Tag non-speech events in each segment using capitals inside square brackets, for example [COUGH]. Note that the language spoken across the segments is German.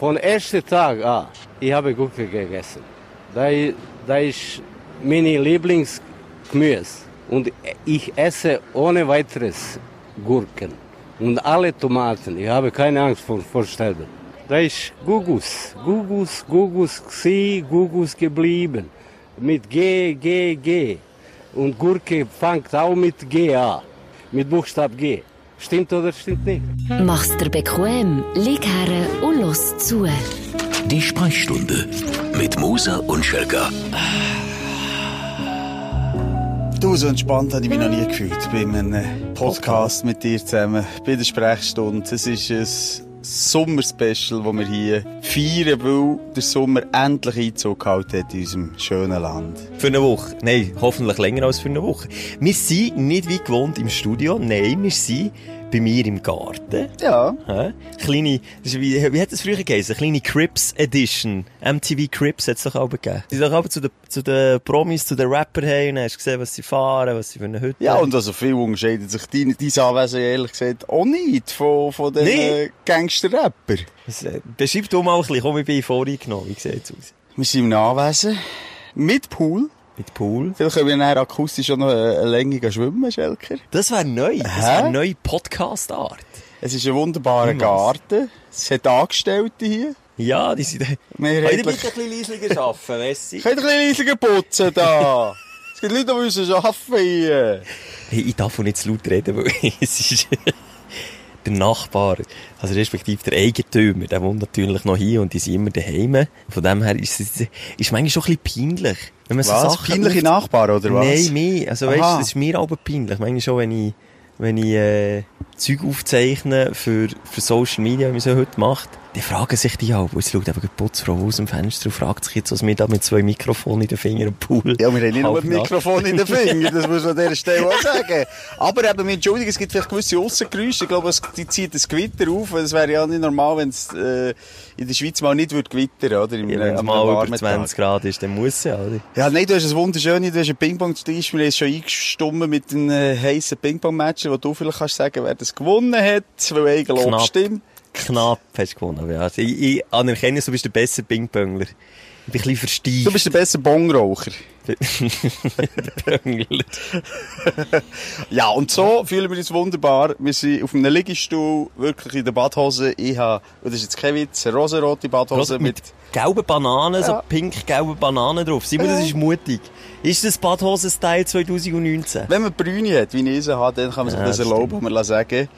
Von ersten Tag an, ich habe Gurke gegessen. Da, da ist meine Lieblingsgemüse. Und ich esse ohne weiteres Gurken. Und alle Tomaten. Ich habe keine Angst vor, vor Sterben. Da ist Gugus. Gugus, Gugus, Xi, Gugus geblieben. Mit G, G, G. Und Gurke fängt auch mit G an. Mit Buchstab G. Stimmt oder stimmt nicht? Mach's dir bequem, lieg her und los zu. Die Sprechstunde mit Musa und Schelka. Du, so entspannt habe ich mich noch nie gefühlt bei einem Podcast mit dir zusammen, bei der Sprechstunde. Es ist ein Sommerspecial, das wir hier feiern, weil der Sommer endlich Einzug gehalten hat in unserem schönen Land. Für eine Woche. Nein, hoffentlich länger als für eine Woche. Wir sind nicht wie gewohnt im Studio. Nein, wir sind bei mir im Garten. Ja. Hä? Kleine, das ist wie, wie hat das früher geheißen? Kleine Crips Edition. MTV Crips hat es doch auch gegeben. Die sind doch zu den, zu den Promis, zu den Rappern hey, und dann hast du gesehen, was sie fahren, was sie für eine Hütte Ja, und also viel unterscheidet sich dein, dein Anwesen ehrlich gesagt auch nicht von, von den Nee. nee. Gangster-Rapper. Äh, Beschreib du mal ein bisschen, komm, ich bin voreingenommen. Wie sieht's aus? Wir sind im Anwesen mit Pool. Mit Pool. Vielleicht können wir dann akustisch auch noch eine, eine Länge schwimmen, Schelker. Das wäre neu. Das wäre eine neue Podcast-Art. Es ist ein wunderbarer Niemals. Garten. Es hat Angestellte hier. Ja, die sind... Könnt ihr bitte ein bisschen leislicher arbeiten, Messi? Könnt ihr ein bisschen leiser putzen da? [LAUGHS] es gibt Leute, die müssen arbeiten hier. Hey, ich darf nicht zu laut reden, weil [LAUGHS] es ist der Nachbar, also respektive der Eigentümer, der wohnt natürlich noch hier und die sind immer daheim. Von dem her ist es ist manchmal schon ein bisschen peinlich. Wenn man so Was? Sachen Peinliche Nachbarn, oder was? Nein, mehr. Also weißt, das ist mir aber peinlich. Manchmal schon, wenn ich, wenn ich äh, Zeug aufzeichne für, für Social Media, wie man so heute macht, die fragen sich die auch. Es schaut eben die Putzfrau aus dem Fenster und fragt sich jetzt, was wir da mit zwei Mikrofonen in den Fingern im Pool Ja, wir haben nicht nur ein Mikrofon in den Fingern, das muss man an dieser Stelle auch [LAUGHS] sagen. Aber eben, wir entschuldigen, es gibt vielleicht gewisse Aussengeräusche. Ich glaube, es die zieht das Gewitter auf. Es wäre ja nicht normal, wenn es äh, in der Schweiz mal nicht würde gewittern würde. Ja, wenn es mal über 20 Grad ist, dann muss es ja, oder? Ja, nein, du hast ein wunderschönes, du hast einen Ping-Pong-Tisch. Wir haben es schon eingestummen mit einem äh, heissen Ping-Pong-Match, wo du vielleicht kannst sagen, wer das gewonnen hat, weil Eigenlob Knapp. stimmt. Knapp hast du gewonnen. Ja. Also ich, ich anerkenne, du bist der beste Ping-Pongler. Ich bin ein bisschen versteift. Du bist der beste Bongraucher. [LAUGHS] Ja, und so fühlen wir uns wunderbar. Wir sind auf einem Liegestuhl, wirklich in der Badhose. Ich habe, das ist jetzt kein Witz, eine rosarote Badhose mit mit, gelben Bananen, so Ja. pink-gelben Bananen drauf. Simon, das ist mutig. Ist das Badhosen-Style 2019? Wenn man Brüne hat, wie ich sie habe, dann kann man sich Ja, das das erlauben, kann man sagen.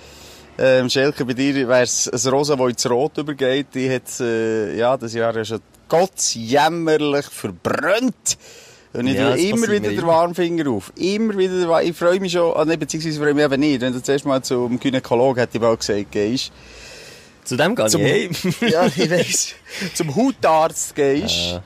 Ähm, Schelke, bei dir wäre es ein Rosa, das ins Rot übergeht. Die hat, äh, ja, das Jahr ja schon gottsjämmerlich verbrannt. Und ich Ja, tue immer wieder den. Warnfinger auf. Immer wieder den Ich freue mich schon, ah, nee, beziehungsweise freue mich eben nicht. Wenn du zuerst mal zum Gynäkologen, hätte ich mal gesagt, gehst. Zu dem gehe ich Zum, heim. [LAUGHS] ja, ich weiss. Zum Hautarzt gehst.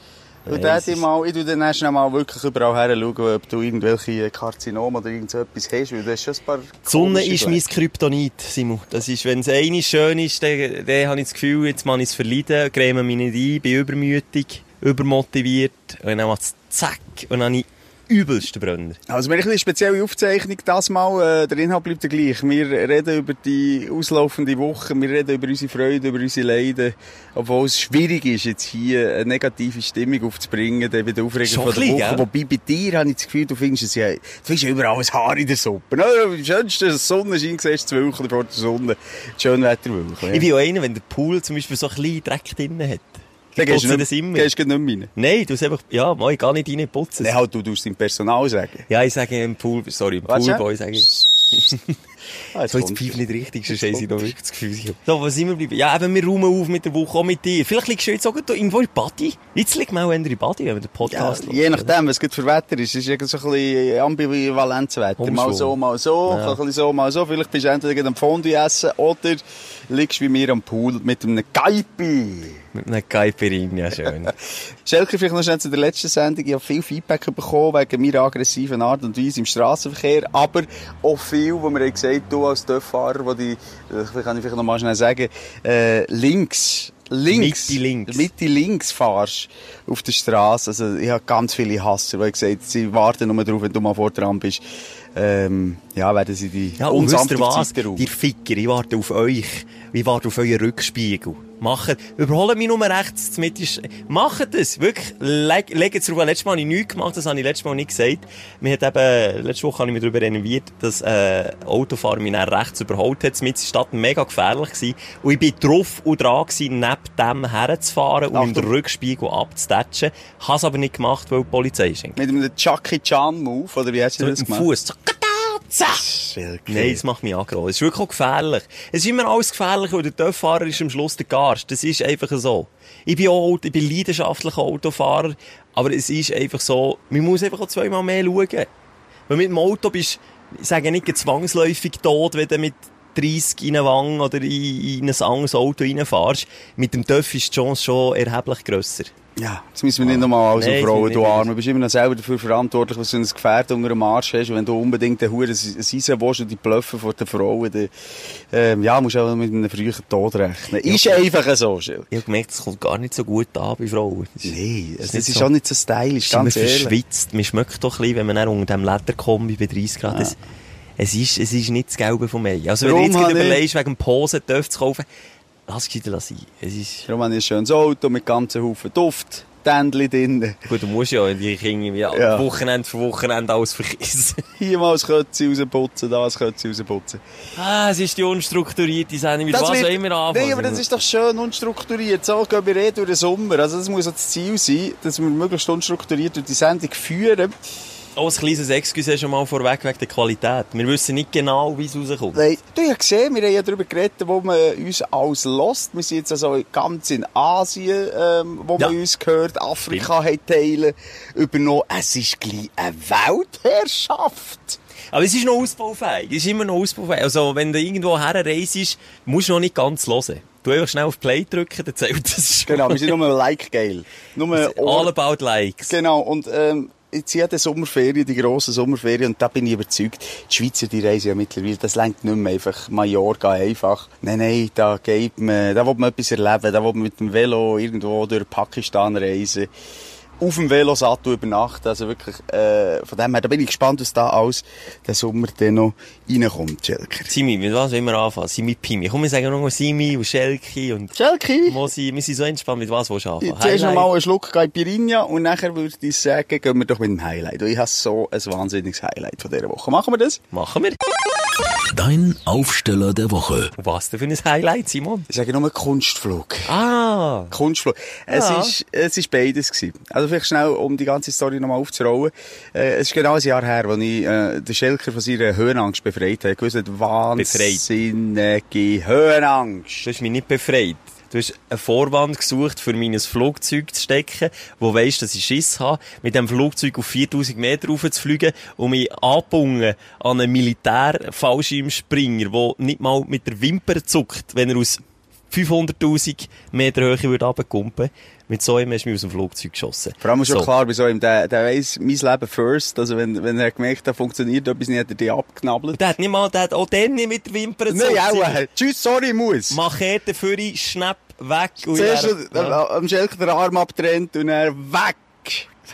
Und dann ich ist- mal, ich tu dann erst mal wirklich überall her schauen, ob du irgendwelche Karzinome oder irgend so etwas hast, weil du hast schon ein paar Die Sonne ist mein Flecken. Kryptonit, Simon. Das ist, wenn es eine schön ist, dann, dann habe ich das Gefühl, jetzt muss ich es verleiden, creme mich nicht ein, bin übermütig, übermotiviert, und dann macht es zack, und dann habe ich übelsten Brenner. Also, wir haben eine spezielle Aufzeichnung. Das Mal, äh, der Inhalt bleibt der gleich. Wir reden über die auslaufende Woche, wir reden über unsere Freude, über unsere Leiden. Obwohl es schwierig ist, jetzt hier eine negative Stimmung aufzubringen, dann wieder Aufregung Schon von der Woche. gell? Wobei bei dir habe ich das Gefühl, du findest es ja, du findest ja überall ein Haar in der Suppe. Am schönsten, dass die Sonne scheint, siehst du das Wölkchen vor der Sonne. Die Schönwetterwölkchen. Ich bin ja einer, wenn der Pool zum Beispiel so ein bisschen Dreck drin hat. Dann gehst du das immer. gehst du nicht mehr rein. Nein, du hast einfach, ja, mal, ich gehe nicht rein, putzen. Nein, halt, du tust deinem Personal sagen. Ja, ich sage im Pool, sorry, im Poolboy sage ich. Ah, [LAUGHS] jetzt So, jetzt pfeife nicht richtig, sonst haben sie noch wirklich das Gefühl. So, was sind wir geblieben? Ja, eben, wir räumen auf mit der Woche, auch mit dir. Vielleicht liegst du jetzt auch irgendwo in Body. Jetzt liegt man auch in Body, wenn man den Ja, Podcast je nachdem, was es für Wetter ist. Es ist irgendwie so ein bisschen ambivalentes Wetter. Mal Umschwung. so, mal so, Ja. ein bisschen so, mal so. Vielleicht bist du entweder am Fondue essen oder liegst wie mir am Pool mit einem Gaipi. Mit Caipirin, ja schön. [LAUGHS] Schelke, vielleicht noch schnell zu der letzten Sendung. Ich habe viel Feedback bekommen wegen meiner aggressiven Art und Weise im Straßenverkehr, aber auch viel, wo mir gesagt du als Dörffahrer, wo die, kann ich vielleicht noch mal schnell sagen, äh, links, links, Mitte links. Mitte links fahrst auf der Straße. Also, ich habe ganz viele Hasser, die gesagt sie warten nur darauf, wenn du mal vor dran bist. Ähm, ja, werden sie die Ja, was? Zeit darauf. Die Ficker, ich warte auf euch. Ich warte auf euren Rückspiegel. Macht, überholen mich nur rechts, mit ist, macht es, wirklich, leg, legt es. Letztes Mal habe ich nichts gemacht, das habe ich letztes Mal nicht gesagt. Mir hat eben, letzte Woche habe ich mich darüber renoviert, dass, äh, Autofahrer mich dann rechts überholt hat, mit der Stadt mega gefährlich gewesen. Und ich bin drauf und dran gewesen, neben dem herzufahren und im den Rückspiegel abzutatschen. Habe es aber nicht gemacht, weil die Polizei ist. Mit einem Chucky Chan Move, oder wie hast du So das gemacht? Fuß. Zack. Nein, das macht mich aggro. Es ist wirklich auch gefährlich. Es ist immer alles gefährlich, weil der Töfffahrer ist am Schluss der Garst. Das ist einfach so. Ich bin auch, ich bin leidenschaftlicher Autofahrer, aber es ist einfach so, man muss einfach auch zweimal mehr schauen. Weil mit dem Auto bist, ich sage nicht zwangsläufig tot, wenn du mit 30 in eine Wange oder in, in ein anderes Auto reinfährst. Mit dem Töff ist die Chance schon erheblich grösser. Ja, das müssen wir nicht nochmal alles Nein, das aufrollen, müssen du. Arme. Du bist immer noch selber dafür verantwortlich, was du ein Gefährt unter dem Arsch hast. Und wenn du unbedingt den Huren Seisen willst und die Blöffen vor den Frauen, dann, ähm, ja, musst du auch mit einem frühen Tod rechnen. Ist einfach so, Schill. Ich habe gemerkt, es kommt gar nicht so gut an bei Frauen. Das ist- Nee, ist so. auch nicht so stylisch, ganz ehrlich. verschwitzt. Man schmeckt doch ein bisschen, wenn man dann unter dem Lederkombi bei 30 Grad ist. Es ist, es ist nicht das Gelbe vom Ei. Also wenn Darum du jetzt überlegst, wegen Posen Töpfe zu kaufen, lass es gescheiter sein. Es ist, Darum habe ich ein schönes Auto mit ganzen Haufen Duft, Tändchen drin. gut, du musst ja die Kinder wie Ja. Wochenende für Wochenende alles verkissen. [LAUGHS] Hier mal ein Kötzi rausputzen, da ein Kötzi rausputzen. ah, es ist die unstrukturierte Sendung. Mit was wird- immer anfangen? Nein, aber das ist doch schön unstrukturiert. So gehen wir eh durch den Sommer. Also das muss auch das Ziel sein, dass wir möglichst unstrukturiert durch die Sendung führen. Auch ein kleines Excuse schon mal vorweg wegen der Qualität. Wir wissen nicht genau, wie es rauskommt. Nein, du hast gesehen, wir haben ja darüber geredet, wo man uns alles lässt. Wir sind jetzt also ganz in Asien, ähm, wo Ja. man uns gehört. Afrika hat Teile übernommen. Es ist gleich eine Weltherrschaft. Aber es ist noch ausbaufähig. Es ist immer noch ausbaufähig. Also, wenn du irgendwo herreist, musst du noch nicht ganz hören. Du einfach schnell auf Play drücken, dann zählt das schon. Genau, wir sind nur like geil. Nur [LAUGHS] All about likes. Genau, und ähm, jetzt die Sommerferien, die grossen Sommerferien, und da bin ich überzeugt, die Schweizer, die reisen ja mittlerweile, das lenkt nicht mehr einfach Mallorca einfach. Nein, nein, da geht man, da will man etwas erleben, da will man mit dem Velo irgendwo durch Pakistan reisen. Auf dem Velosattel übernachten, also wirklich, äh, von dem her, da bin ich gespannt, was da alles der Sommer dann noch reinkommt, Schelker. Simi, mit was wollen wir anfangen? Simi Pimi. Komm, wir sagen noch mal Simi und Schelki und Schelki? Mosi. Wir sind so entspannt, mit was willst du anfangen? Zuerst noch Highlight? mal einen Schluck Caipirinha und nachher würde ich sagen, gehen wir doch mit dem Highlight. Und ich habe so ein wahnsinniges Highlight von dieser Woche. Machen wir das? Machen wir. Dein Aufsteller der Woche. Was denn für ein Highlight, Simon? Ich sage nur Kunstflug. Ah! Kunstflug. Es Ja. ist, es ist beides gewesen. Also vielleicht schnell, um die ganze Story nochmal aufzurollen. Äh, es ist genau ein Jahr her, als ich, äh, den Schelker von seiner Höhenangst befreit habe. Ich wusste, wahnsinnige Höhenangst. Du hast mich nicht befreit. Du hast einen Vorwand gesucht, für mein Flugzeug zu stecken, wo weisst, dass ich Schiss habe, mit dem Flugzeug auf 4000 Meter rauf zu fliegen und mich anbungen an einen Militär-Fallschirmspringer, der nicht mal mit der Wimper zuckt, wenn er aus 500.000 Meter Höhe würde runterkumpen. Mit so einem hast du mich aus dem Flugzeug geschossen. Vor allem ist So. klar, bei so einem, der, der weiss, mein Leben first. Also wenn, wenn er gemerkt hat, funktioniert etwas nicht, hat er die abknabbelt. Der hat nicht mal, der hat auch dann nicht mit der Wimper Nein, gezuckt. auch. äh, Tschüss, sorry, muss. Machete für ihn, Schnapp, weg. Zuerst er- äh, am Schelker den Arm abtrennt und er weg.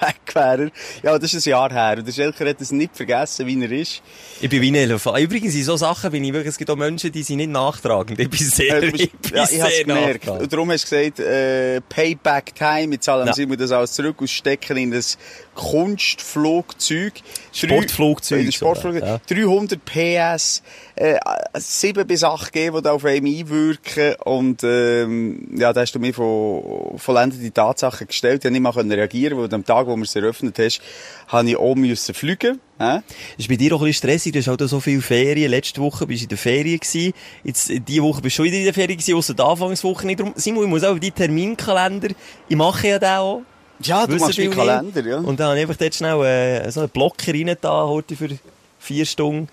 Weg wäre. Ja, das ist ein Jahr her. Und der Schelker hat es nicht vergessen, wie er ist. Ich bin wie ein Elefant. Übrigens, in so Sachen bin ich wirklich, es gibt auch Menschen, die sind nicht nachtragend. Ich bin sehr, du [LAUGHS] bist- ich bin ja, ich sehr gemerkt. nachtragend. Und darum hast du gesagt, äh, Payback Time. Jetzt zahlen Ja. sie mir das alles zurück und stecken in das Kunstflugzeug. Sportflugzeug Drei- Sportflugzeug. sogar, 300 PS, äh, 7 bis 8 G, die da auf einem einwirken. Und, ähm, ja, da hast du mir von vollendete Tatsachen gestellt. Ich konnte nicht mal können reagieren, weil am Tag, wo wir es eröffnet hast, habe ich auch müssen fliegen. Hä? Ist bei dir auch ein bisschen stressig, du hast halt so viele Ferien. Letzte Woche bist du in der Ferien gewesen. Jetzt, äh, diese Woche bist du schon wieder in der Ferien gewesen, ausser der Anfangswoche nicht. Darum, Simon, ich muss auch deinen Terminkalender, ich mache ja den auch. Ja, du Wissen machst meinen Kalender, ja. Und dann habe ich einfach dort schnell äh, so einen Blocker rein da, heute für vier Stunden.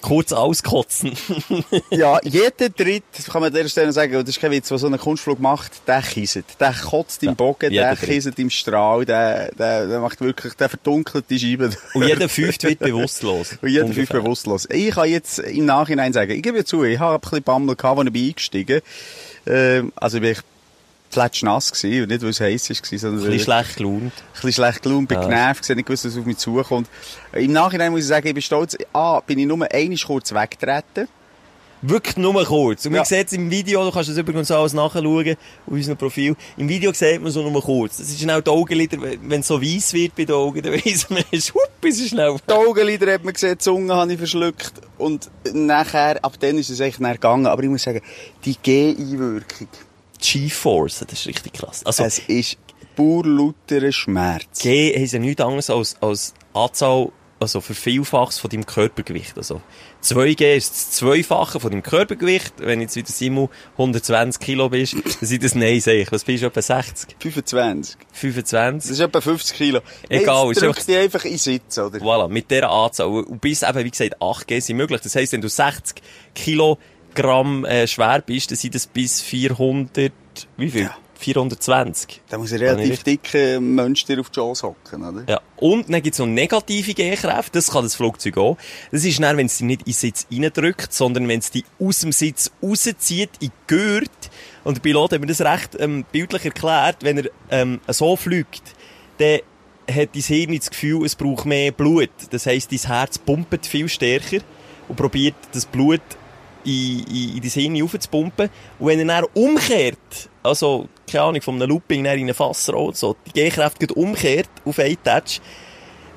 Kurz auskotzen. [LAUGHS] Ja, jeder Dritt, das kann man an dieser Stelle sagen, das ist kein Witz, der so einen Kunstflug macht, der kisset. Der kotzt im Bogen, jeder der kisset im Strahl, der, der, der macht wirklich, der verdunkelt die Scheiben. Und jeder fünfte wird bewusstlos. [LAUGHS] Und jeder fünf Ungefähr. bewusstlos. Ich kann jetzt im Nachhinein sagen, ich gebe zu, ich habe ein bisschen Bammel gehabt, als ich bin eingestiegen ähm, Also ich bin plätschnass gewesen, und nicht, weil es heiß war, sondern Ein bisschen schlecht gelaunt. ein bisschen schlecht gelaunt, bin Ja. genervt, gewesen, nicht gewusst, was auf mich zukommt. Im Nachhinein muss ich sagen, ich bin stolz, A, bin ich nur einmal kurz weggetreten. Wirklich nur kurz. Und man Ja. sieht es im Video, du kannst das übrigens alles nachschauen, auf unserem Profil. Im Video sieht man so nur kurz. Das ist schnell die Augenlider, wenn es so weiss wird bei den Augen, dann weiss man, [LAUGHS] es ist, es schnell. Die Augenlider hat man gesehen, die Zunge habe ich verschluckt. Und nachher, ab dann ist es echt gegangen. Aber ich muss sagen, die G-Einwirkung, G-Force, das ist richtig krass. Also, es ist pur lauterer Schmerz. G heisst ja nichts anderes als, als Anzahl, also Vervielfaches von deinem Körpergewicht. Also 2G ist das Zweifache von deinem Körpergewicht. Wenn jetzt wieder Simon 120 Kilo bist, dann sind das Nein, sag ich. Was bist du, etwa 60? 25. Das 25? ist etwa 50 Kilo. Egal, Jetzt ist drückt einfach- in Sitz, oder? Voilà, mit dieser Anzahl. Und bis eben, wie gesagt, 8G sind möglich. Das heisst, wenn du 60 Kilogramm äh, schwer bist, dann sind das bis 400, wie viel? Ja. 420. Da muss ein relativ dicker Mensch dir auf die Jaws hocken, oder? Ja. Und dann gibt's noch negative G-Kräfte. Das kann das Flugzeug auch. Das ist dann, wenn es dich nicht in den Sitz reindrückt, sondern wenn es dich aus dem Sitz rauszieht, in die Gurt. Und der Pilot hat mir das recht ähm, bildlich erklärt. Wenn er ähm, so fliegt, dann hat dein Hirn das Gefühl, es braucht mehr Blut. Das heisst, dein Herz pumpt viel stärker und probiert das Blut in, in, in dein Hirn aufzupumpen. Und wenn er dann umkehrt, also, keine Ahnung, von einem Looping dann in einen Fassrot, so, die G-Kräfte geht umkehrt auf einen Touch,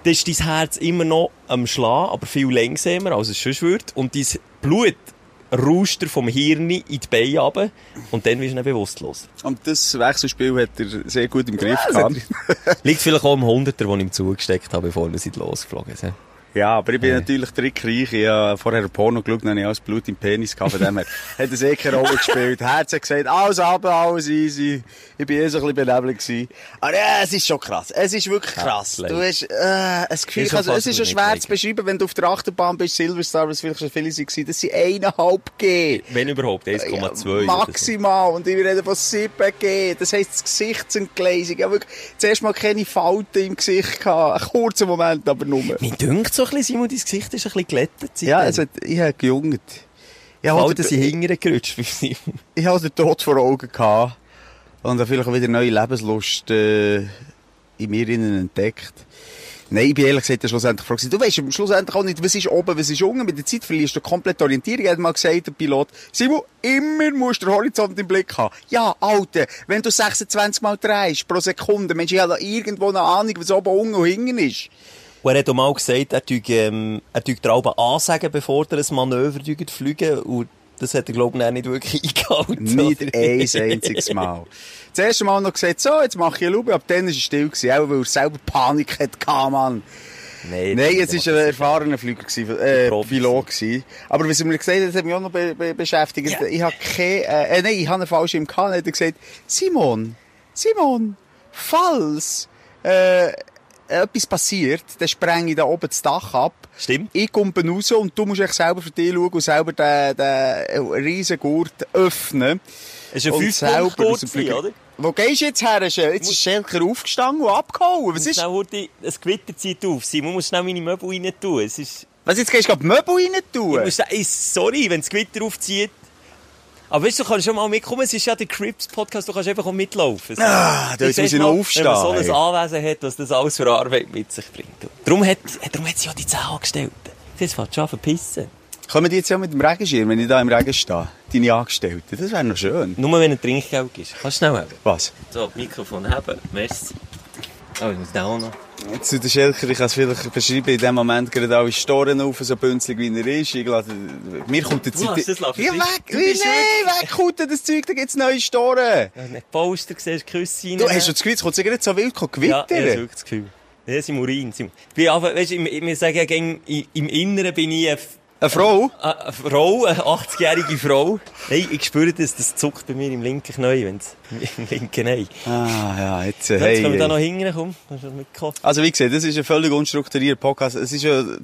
dann ist dein Herz immer noch am Schlagen, aber viel langsamer, als es sonst wird. Und dein Blut rauscht vom Hirn in die Beine runter und dann wirst du bewusstlos. Und das Wechselspiel hat er sehr gut im Griff Ja, gehabt. Liegt vielleicht auch am Hunderter, den ich ihm zugesteckt habe, bevor wir losgeflogen sind. Ja, aber ich bin Ja. natürlich trickreich. Ich habe vorher Porno geschaut, dann habe ich alles Blut im Penis gehabt. Von dem her [LAUGHS] hat es eh keine Rolle gespielt. Herz hat gesagt, alles runter, alles easy. Ich bin eh so ein bisschen benebelt gewesen. Aber ja, es ist schon krass. Es ist wirklich krass. Ja, Du hast, äh, ein Gefühl, also, es ist schon schwer zu beschreiben, wenn du auf der Achterbahn bist, Silverstar, was vielleicht schon viele waren, das sind eineinhalb G. Wenn überhaupt, 1,2. Ja, so. Maximal. Und ich rede von 7G. Das heisst, das Gesichtsentgleisung. Ich habe wirklich zuerst mal keine Falten im Gesicht gehabt. Einen kurzen Moment, aber nur. Mir dünkt so ein bisschen, Simon, dein Gesicht ist ein bisschen glättet. Ja, hat, ich habe gejungt. Ich habe den, sind hinterher gerutscht bei [LAUGHS] Simon. ich habe den Tod vor Augen gehabt. Und habe vielleicht auch wieder neue Lebenslust äh, in mir innen entdeckt. Nein, ich bin ehrlich gesagt schlussendlich gefragt. Du weißt schlussendlich auch nicht, was ist oben, was ist unten. Mit der Zeit verlierst du komplett die Orientierung. Er hat mal gesagt, der Pilot, Simon, immer musst du den Horizont im Blick haben. Ja, Alter, wenn du 26 Mal drehst pro Sekunde, Mensch, ich habe irgendwo eine Ahnung, was oben, unten und hinten ist. Und er hat auch mal gesagt, er tue, ähm, er tue der Alben ansagen, bevor er ein Manöver fliegen. Und das hat er, glaube ich, nicht wirklich [LAUGHS] eingehalten. Nicht ein einziges Mal. Das erste Mal noch gesagt, so, jetzt mache ich eine Lube, ab dann war er still gewesen, auch weil er selber Panik hatte, Mann. Nein, Nein, es war ein er erfahrener Flüger, gewesen, äh. Pilot gewesen. Aber was er mir gesagt hat, das hat mich auch noch be be beschäftigt. Ja. Ich habe keine, äh, äh, nein, ich habe einen falschen im gehabt, dann hat er gesagt, Simon, Simon, falls, äh, etwas passiert, dann spreng ich da oben das Dach ab. Stimmt. Ich komme raus und du musst echt selber für dich schauen und selber den, den riesen Gurt öffnen. Es war ein Und selber aus dem Fünf-Punkt-Gurt, Flieger- oder? Wo gehst du jetzt her? Jetzt ist Schelker aufgestanden und abgehauen. Was ist? Schnell, Hurti, das Gewitter zieht auf. Simon muss schnell meine Möbel rein tun. Es ist, Was, jetzt gehst du gerade Möbel rein ich tun? muss sagen, ey, sorry, wenn das Gewitter aufzieht. Aber weißt du, du kannst schon mal mitkommen. Es ist ja der Crips-Podcast, du kannst einfach mitlaufen. Ah, da sag ich noch aufstehen, Wenn man so ein. Anwesen hat, was das alles für Arbeit mit sich bringt. Darum hat, darum hat sie ja die 10 Angestellten. Jetzt fängt schon an verpissen. Kommen die jetzt ja mit dem Regenschirm, wenn ich da im Regen stehe? Deine Angestellten. Das wäre noch schön. Nur wenn ein Trinkgeld ist. Kannst du schnell haben? Was? So, Mikrofon haben. Merci. Oh, ich muss da auch noch. Zu der Schelker, ich kann es vielleicht beschreiben, in dem Moment gerade alle Storen auf, so bünzlig wie er ist. Ich glaube, mir kommt. Du hast das lassen. Ja, weg! Du Wie, bist nein, weg, das Zeug, da gibt's neue Storen. Ja, nicht Poster siehst, Küsse rein. Du hast schon das Gefühl, es kommt nicht so wild Ja, gewittern. ich habe das Gefühl. Ja, sind Urin. Sind- Ich weißt du, im- wir sagen ja gäng, i- im Inneren bin ich eine, Frau? eine eine Frau, eine 80-jährige Frau. Nein, ich spüre das, das zuckt bei mir im linken Knie, wenn's, im [LAUGHS] linken Ei. Ah, ja, jetzt, äh, Jetzt hey, können wir da hey. noch du mitkommen? Also wie gesagt, das ist ein völlig unstrukturierter Podcast. Es ist ja die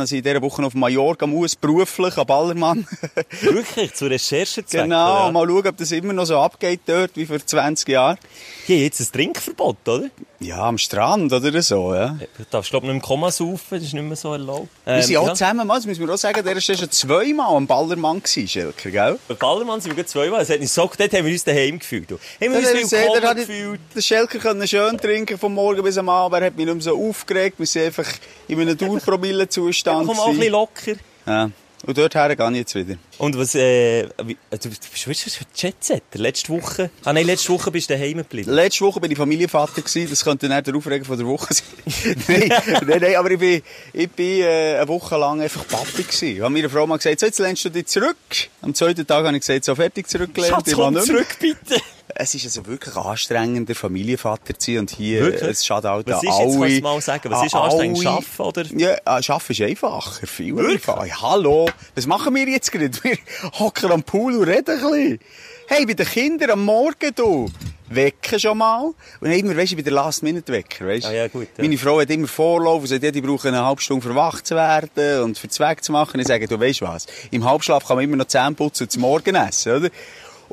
dass ich in dieser Woche auf Mallorca muss, beruflich, am Ballermann. [LAUGHS] Wirklich, zu Recherchezwecken. [LAUGHS] genau, oder? mal schauen, ob das immer noch so abgeht dort, wie vor 20 Jahren. Hier jetzt ein Trinkverbot, oder? Ja, am Strand oder so, ja. Du darfst, glaube ich, nicht im Komma saufen, das ist nicht mehr so erlaubt. Wir sind auch ja. zusammen, das müssen wir auch sagen, der ist schon zweimal am Ballermann gewesen, Schelker, gell? Bei Ballermann sind wir zweimal. Es hat nicht so, dort haben wir uns daheim gefühlt. Uns der Seeder willkommen gefühlt. der Schelker können schön trinken vom Morgen bis am Abend, er hat mich nicht mehr so aufgeregt, wir sind einfach in einem Dauerpromillenzustand. Komm auch ein bisschen locker. Ja. Und dorthin gehe ich jetzt wieder. Und was, äh, wie, äh, du, bist wirklich ein Jetsetter. Letzte Woche, ah nein, letzte Woche bist du daheim geblieben. Letzte Woche bin ich Familienvater gewesen. Das könnte dann der Aufreger von der Woche sein. [LAUGHS] nein, nein, nein, aber ich bin, ich bin äh, eine Woche lang einfach Papi gewesen. Ich habe meiner Frau mal gesagt, so, jetzt lehnst du dich zurück. Am zweiten Tag habe ich gesagt, so fertig zurückgelehnt. Schatz, ich komm nicht zurück, bitte. Es ist also wirklich anstrengender, Familienvater zu sein. Und hier, Wirklich? es schadet halt Was ist jetzt, alle. mal sagen, was ist an anstrengend? Schaffen, oder? Ja, äh, Arbeiten ist einfacher. Viel einfacher. Ja, hallo. Was machen wir jetzt gerade? Wir hocken am Pool und reden ein bisschen. Hey, bei den Kindern am Morgen, du. Wecken schon mal. Und immer, weisst du, bei der Last-Minute-Wecker, weisst du? Ah, ja, gut, ja. Meine Frau hat immer Vorlauf und sagt, ja, die brauchen eine halbe Stunde für wach zu werden und für Zweck zu machen. Ich sage, du weisst was? Im Halbschlaf kann man immer noch Zähne putzen und zum Morgen essen, oder?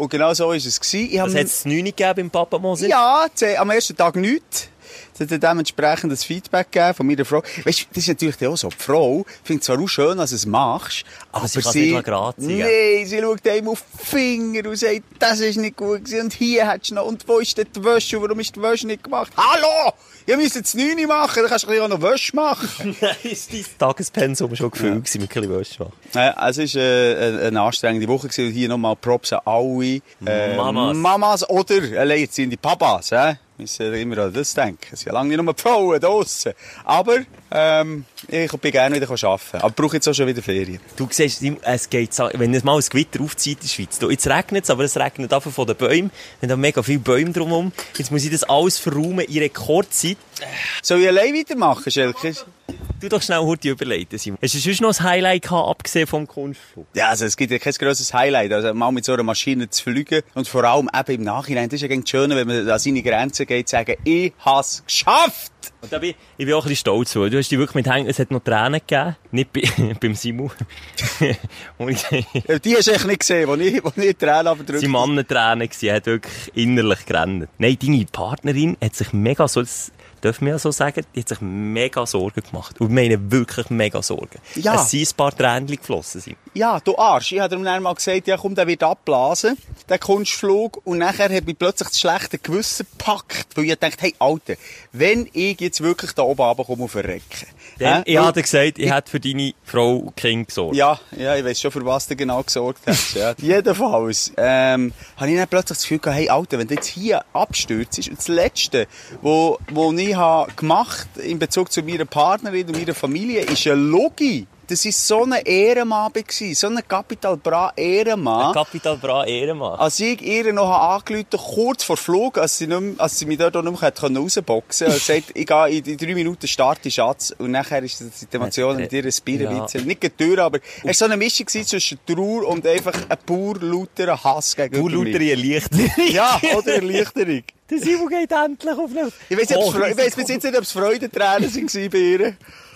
Und genau so war es. gewesen. Ich Was mir- hat es 9 gegeben beim Papa Moser? ja, am ersten Tag nichts. Es hat dementsprechend das Feedback gegeben von meiner Frau. Weißt du, das ist natürlich auch so. Die Frau findet zwar auch schön, dass du es machst, aber, sie kann's nicht gratis. Nein, sie schaut einem auf die Finger und sagt, das ist nicht gut gewesen und hier hättest du noch, und wo ist denn die Wäsche und warum ist die Wäsche nicht gemacht? Hallo! Ihr müsst jetzt 9 machen, dann kannst du auch noch Wäsche machen. [LAUGHS] Nein, ist dein Tagespensum schon gefüllt gewesen mit ein bisschen Wäsche machen. Ja, es war äh, eine, anstrengende Woche gewesen. und hier nochmal Props an alle äh, Mamas. Mamas oder alleinerziehende Papas. Äh? Wir müssen immer an das denken. Es sind ja lange nicht nur die Frauen draussen. Aber ähm, ich bin gerne wieder arbeiten. Aber brauche jetzt auch schon wieder Ferien. Du siehst, es geht, wenn es mal ein Gewitter aufzieht in der Schweiz, jetzt regnet es, aber es regnet einfach von den Bäumen, wir haben mega viele Bäume drumherum, jetzt muss ich das alles verräumen in Rekordzeit. Soll ich allein weitermachen, Schelke? Du doch schnell heute überlegen, Simon. Hast du sonst noch ein Highlight gehabt, abgesehen vom Kunstflug? Ja, also es gibt ja kein grosses Highlight. Also mal mit so einer Maschine zu fliegen und vor allem eben im Nachhinein. Das ist ja gegen schön, wenn man an seine Grenzen geht, zu sagen, ich has geschafft! Und da bin ich bin auch ein bisschen stolz, du hast dich wirklich mit Hängen, es hat noch Tränen gegeben, nicht bei, [LAUGHS] beim Simon. [LAUGHS] Die hast du echt nicht gesehen, wo ich, wo ich Tränen abgedrückt sie Mann Tränen gewesen, er hat wirklich innerlich gerannt. Nein, deine Partnerin hat sich mega so, das dürfen wir ja so sagen, die hat sich mega Sorgen gemacht. Und ich meine wirklich mega Sorgen. Ja. Es sind ein paar Tränen geflossen. Sind. Ja, du Arsch. Ich habe ihm dann mal gesagt, ja komm, der wird abblasen, der Kunstflug. Und nachher habe ich plötzlich das schlechte Gewissen gepackt, weil ich dachte, hey, Alter, wenn ich jetzt wirklich da oben runterkomme auf den Recken. Denn hä? ich hatte gesagt, ich hätte für deine Frau und Kind gesorgt. Ja, ja, ich weiß schon, für was du genau gesorgt hast. Ja. [LAUGHS] Jedenfalls ähm, habe ich dann plötzlich das Gefühl gehabt, hey Alter, wenn du jetzt hier abstürzt, und das Letzte, wo, wo ich habe gemacht in Bezug zu meiner Partnerin und meiner Familie, ist eine Logi. Das war so ein Ehrenmann, gewesen, so ein Capital Bra Ehrenmann. Capital Bra Ehrenmann. Als ich ihr noch angerufen kurz vor Flug, als sie, nicht als sie mich dort auch nicht rausboxen konnte, gesagt, ich gehe in die drei Minuten starte Schatz. Und nachher ist die Situation mit ihr ein Spierenwitz. Ja. Nicht geteuert, aber es war so eine Mischung gewesen zwischen Trauer und einfach ein pur lauterer Hass gegenüber Du mir. lauter Erleichterung. Ja, oder [LAUGHS] Erleichterung. Der Simon geht endlich auf eine... Ich ob's Oh, bis jetzt nicht, ob es Freudentränen waren bei ihr.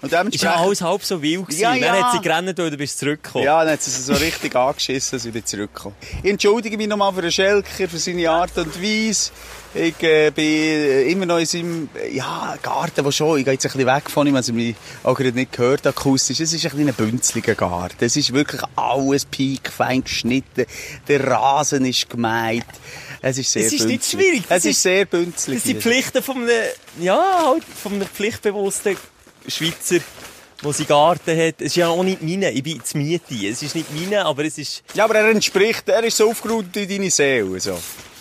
Und Ist ja dementsprechend... alles halb so wild gewesen. Ja, Dann ja. hat sie gerannt und du bist zurückgekommen. Ja, dann hat sie es so richtig [LAUGHS] angeschissen, dass ich wieder zurückkomme. Ich entschuldige mich nochmal für den Schelker, für seine Art und Weise. Ich äh, bin immer noch in seinem ja, Garten, wo schon, ich gehe jetzt ein bisschen weg von ihm, also mich auch gerade nicht gehört akustisch. Es ist ein bisschen ein bünzliger Garten. Es ist wirklich alles piekfein geschnitten. Der Rasen ist gemeint. Es ist sehr Es ist nicht schwierig, das Es ist, ist- sehr bünzlig. Das sind. Pflichten von einem, ja, halt, von einem pflichtbewussten Schweizer, der seinen Garten hat. Es ist ja auch nicht meine, ich bin zu Miete. Es ist nicht meine, aber es ist, Ja, aber er entspricht, er ist so aufgeruht in deine Seele. So.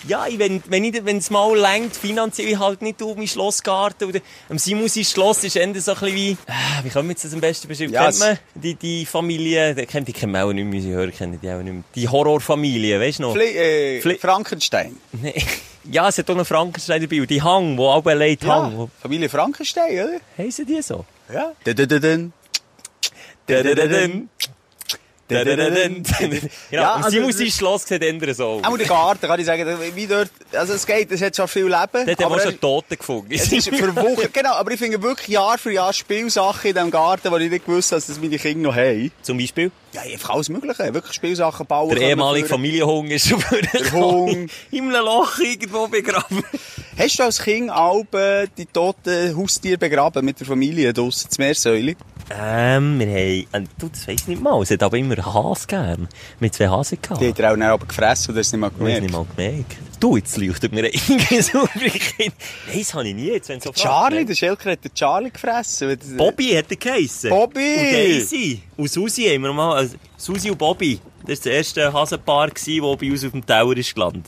Ja, ich- wenn, wenn ich, wenn es mal längt, finanziell, ich halt nicht um meinen Schlossgarten oder, am Simon sein Schloss ist eher so ein bisschen wie, äh, wie können wir jetzt das am besten beschreiben? Ja, kennt man die, die Familie, die kennt die kennen wir auch nicht mehr, unsere Hörer kennen die auch nicht mehr. Die Horrorfamilie, weißt du noch? Fli äh, Fli- Frankenstein. Nee. [LAUGHS] Ja, es hat auch einen Frankenstein dabei. Und die Hang, wo alle leid Hang. Wo, Familie Frankenstein, oder? heissen die so? Ja. [LAUGHS] Genau, Ja, also- Simon sein Schloss sieht ändern so aus. Auch der Garten, kann ich sagen, wie dort, also es geht, es hat schon viel Leben. Dort haben wir aber schon Tote gefunden. es ist für [LAUGHS] Wochen, genau, aber ich finde wirklich Jahr für Jahr Spielsachen in diesem Garten, wo ich nicht gewusst habe, dass das meine Kinder noch haben. Zum Beispiel, Ja, einfach alles Mögliche, wirklich Spielsachen bauen. der ehemalige Familienhung ist schon Hung. in einem Loch irgendwo begraben. Hast du als Kind Alben die toten Haustiere begraben mit der Familie draussen, zum Meersäule? Ähm, wir haben, äh, du, das weiss ich nicht mal, es hat aber immer Hase gegeben. Haben zwei Hasen gehabt. Die hat er auch dann aber gefressen und das nicht mal gemerkt. nicht mal gemerkt. Du, jetzt leuchtet mir irgendwie [LAUGHS] so Nein, das habe ich nie, jetzt, wenn so Charlie, der Schelker hat den Charlie gefressen. Bobby hat er geheissen. Bobby! Und Daisy. Und Susi haben wir mal, also Susi und Bobby. Das war das erste Hasenpaar, das bei uns auf dem Tower ist gelandet.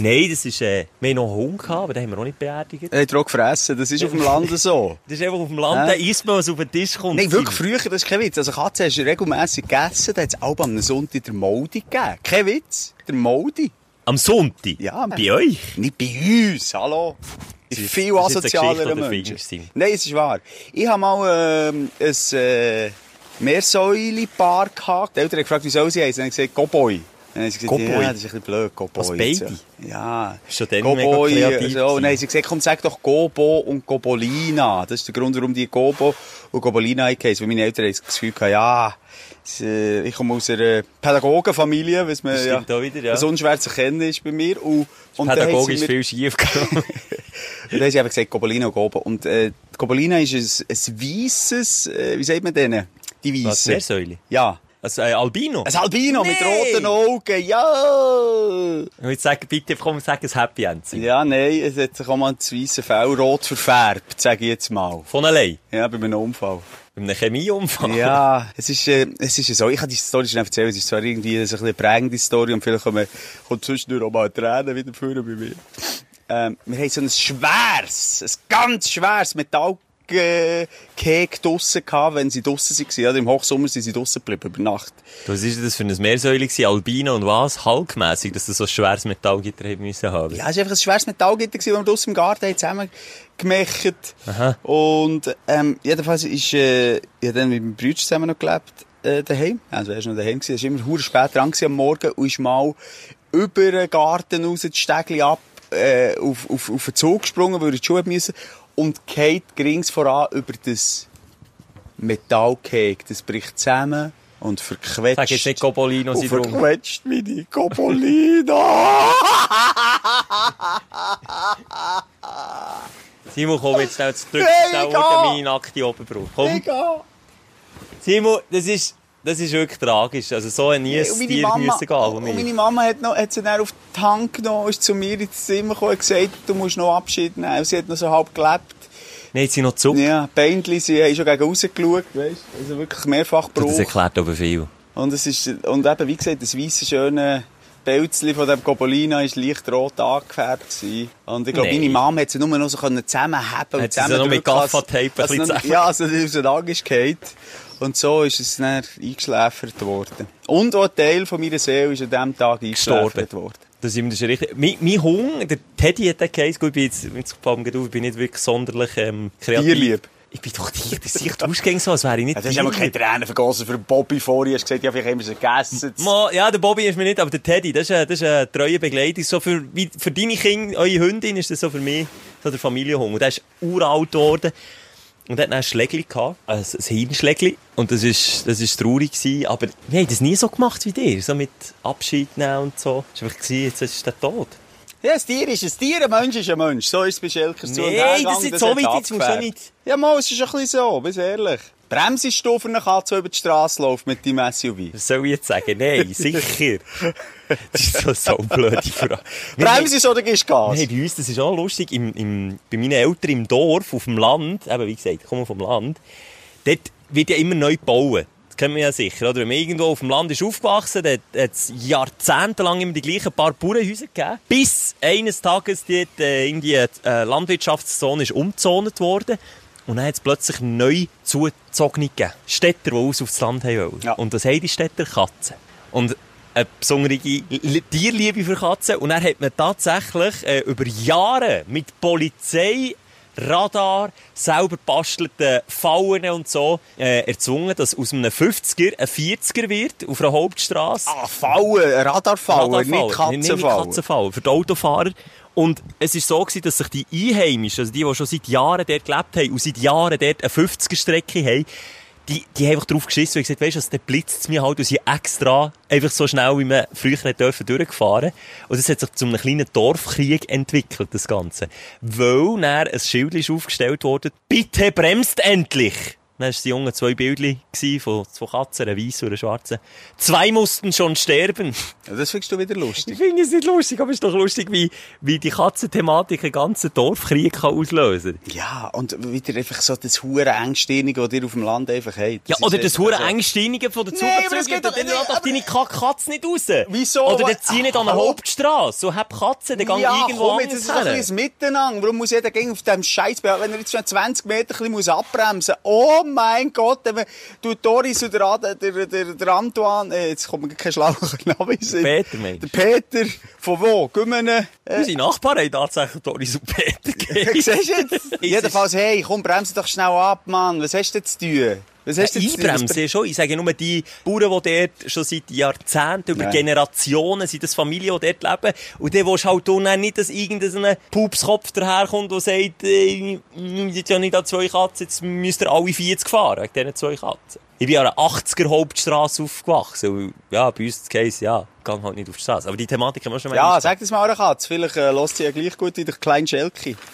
Nein, das ist, äh, wir haben noch einen Hund gehabt, aber den haben wir auch nicht beerdigt. Er hat auch gefressen, das ist auf dem Land so. Das ist einfach auf dem Land, Hä? der isst man, was auf den Tisch kommt. Nein, wirklich früher, das ist kein Witz. Also Katze hast du regelmässig gegessen, da hat es auch am Sonntag der Moldi gegeben. Kein Witz, der Moldi. Am Sonntag? Ja. Bei euch? Nicht bei uns, hallo. Ich bin viel asozialer Mensch. Nein, es ist wahr. Ich habe mal ähm, ein äh, Meersäule-Paar gehabt. Die Eltern haben gefragt, wie soll sie heißen? Dann habe ich gesagt, Goboy. Goboy? ja, ist ein bisschen blöd. Was, beide? Ja. Schon dann Goboy, mega kreativ so. Haben sie gesagt, komm, sag doch Gobo und Gobolina. Das ist der Grund, warum die Gobo und Gobolina heißen. Weil meine Eltern das Gefühl ja, ich komme aus einer Pädagogenfamilie, was man ja, wieder, ja. was unschwer zu erkennen ist bei mir. Und, und Pädagogisch viel schief [LAUGHS] gegangen. und dann haben sie eben gesagt, Gobolina und Gobo. Und äh, die Gobolina ist ein, ein weisses, äh, wie sagt man denen? Die Was, Weisse. Meersäule? Ja. Also, äh, Albino? Ein Albino mit Nee. roten Augen, ja! Ich will sagen, bitte komm, sag ein Happy End. Ja, nein, es hat sich auch mal das weisse Fell rot verfärbt, sage ich jetzt mal. Von allein? Ja, bei einem Unfall. Bei einem Chemieunfall? Ja, es ist, äh, es ist so. Ich kann die Story schon erzählen. Es ist zwar irgendwie so ein bisschen eine prägende Story und vielleicht kommen, kommt zwischendurch auch mal Tränen wieder vor bei mir. Ähm, wir haben so ein schweres, ein ganz schweres Metall Keg draussen gehabt, wenn sie draussen waren. Oder im Hochsommer sind sie draussen geblieben, über Nacht. Was ist das für ein Meersäule gewesen? Albino und was? Halkmässig, dass das so ein schweres Metallgitter haben müssen haben? Ja, es war einfach ein schweres Metallgitter, das wir draussen im Garten haben zusammen gemacht. Aha. Und, ähm, jedenfalls ist, äh, ich habe dann mit meinem Bruder zusammen noch gelebt, äh, daheim. Also, er ist noch daheim gewesen. Er war immer hure spät dran am Morgen und ist mal über den Garten raus, das Stegli ab, äh, auf, auf, auf den Zug gesprungen, weil er die Schuhe müssen. Und geht gerings voran über das Metallkeg. Das bricht zusammen und verquetscht. Sag jetzt nicht sind drum. verquetscht meine Gobolina. [LAUGHS] Simon, komm jetzt schnell zurück. Schnell unter meine nackte Oberbrust. Komm. Simon, das ist, das ist wirklich tragisch. Also so ein nie meine Tier Mama, müssen gehen. und meine Mama hat, noch, hat sie dann auf die Hand genommen, ist zu mir ins Zimmer gekommen und gesagt, du musst noch Abschied nehmen. Und Sie hat noch so halb gelebt. Nein, sind noch Zug. Ja, Beindli, sie haben schon gegen rausgeschaut, weißt du. Also wirklich mehrfach Das gebraucht. erklärt aber viel. Und es ist, und eben, wie gesagt, das weisse, schöne Pelzli von dem Gobolina ist leicht rot angefärbt gewesen. Und ich glaube, meine Mama hat sie nur noch so können zusammenheben Hat sie sie noch mit Gaffertape ein als bisschen Ja, also sie auseinander ist gefallen. Und so ist es dann eingeschläfert worden. Und auch ein Teil von meiner Seele ist an diesem Tag eingeschläfert Gestorben. worden. Das ist, richtig. Mein, mein Hund, der Teddy hat den geheißen. Gut, ich bin jetzt, jetzt auf, ich bin nicht wirklich sonderlich, ähm, kreativ. Tierlieb. Ich bin doch Tier, das sieht ausgegangen so, als wäre ich nicht Ja, du hast aber keine. Tränen vergossen für Bobby vorher. Hast gesagt, ja, vielleicht haben wir sie gegessen. Mo, ja, der Bobby ist mir nicht, aber der Teddy, das ist eine, das ist eine treue Begleitung. So für, wie, für deine Kinder, eure Hündin, ist das so für mich so der Familienhund. Und der ist uralt geworden. Und hat dann ein Schlägli gehabt, also ein Hirnschlägli. Und das ist, das ist traurig gewesen. Aber wir haben das nie so gemacht wie dir. So mit Abschied nehmen und so. Es war einfach, jetzt ist der tot. Ja, ein Tier ist ein Tier, ein Mensch ist ein Mensch. So ist es bei Schelkers zu und Nein, das ist so weit, jetzt musst du nicht- Ja, mal, es ist ein bisschen so, bist ehrlich. Bremsest du für eine Katze, über die Straße läuft mit deinem SUV? Was soll ich jetzt sagen? Nein, sicher. [LAUGHS] Das ist so, so eine blöde Frage. Wir Bremsest oder gibst Gas? Hey, bei uns, das ist auch lustig, im, im, bei meinen Eltern im Dorf, auf dem Land, eben wie gesagt, ich komme vom Land, dort wird ja immer neu gebaut. Das kennen wir ja sicher, oder? Wenn man irgendwo auf dem Land ist aufgewachsen, dann hat es jahrzehntelang immer die gleichen paar Bauernhäuser gegeben. Bis eines Tages dort äh, irgendwie eine äh, Landwirtschaftszone ist umgezont worden. Und dann hat es plötzlich neu zugezogene gegeben. Städter, die aus aufs Land haben wollen. Ja. Und das haben die Städter Katzen. Und eine besondere Li- Tierliebe für Katzen. Und dann hat man tatsächlich äh, über Jahre mit Polizei, Radar, selber bastelten Fallen und so äh, erzwungen, dass aus einem 50er ein 40er wird auf einer Hauptstraße. Ah, Fallen, ein Radarfallen, nicht Radarfallen. Nicht Katzenfallen. Katzenfallen, für die Autofahrer. Und es war so, gewesen, dass sich die Einheimischen, also die, die schon seit Jahren dort gelebt haben und seit Jahren dort eine 50er-Strecke haben, die, die haben einfach drauf geschissen und gesagt, weisst du, der blitzt mir halt und sie extra einfach so schnell, wie man früher hätte dürfen, durchgefahren. Und es hat sich zu einem kleinen Dorfkrieg entwickelt, das Ganze. Weil dann ein Schild ist aufgestellt worden, bitte bremst endlich! Dann waren die Jungen zwei Bildchen von zwei Katzen, einer weißen und einer schwarzen. Zwei mussten schon sterben. Ja, das findest du wieder Ich lustig. finde es nicht lustig, aber es ist doch lustig, wie, wie die Katzenthematik einen ganzen Dorfkrieg kann auslösen Ja, und wieder einfach so das hure Engstirnige, das ihr auf dem Land einfach habt. Ja, oder das hure so. Engsteinige von der Nee, Zugezüge. geht doch- Dann nee, lass doch deine Katze nicht raus. Wieso? Oder dann zieh nicht an eine Hallo? Hauptstrasse. So hab Katzen, dann gang ja, irgendwo komm, jetzt ist ein bisschen Miteinander. Warum muss jeder gegen auf dem Scheiß Wenn er jetzt schon 20 Meter ein bisschen muss abbremsen Oh mein Gott, du Doris und der, der, der, der Antoine, äh, jetzt kommt mir kein schlauer Name. Peter, meinst Der Peter, von wo? Gümmene. Äh, Unsere Nachbarn haben tatsächlich Doris und Peter [LAUGHS] gegeben. siehst du jetzt? [LAUGHS] Jedenfalls, hey, komm, bremse doch schnell ab, Mann. Was hast du denn zu tun? Was hast du tun? Einbremsen schon. Ich sage nur, die Bauern, die dort schon seit Jahrzehnten, über Nein. Generationen, sind das Familien, die dort leben. Und dann willst du halt auch nicht, dass irgendein Pupskopf daherkommt, der sagt, äh, jetzt ja nicht an zwei Katzen, jetzt müsst ihr alle 40 fahren, wegen diesen zwei Katzen. Ich bin an einer 80er Hauptstrasse aufgewachsen. Ja, bei uns das Case, ja, gang halt nicht auf die Straße. Aber die Thematik haben wir schon mal Ja, sag das mal einer Katze. Vielleicht äh, lässt sie ja gleich gut wie der kleine Schelke. [LAUGHS]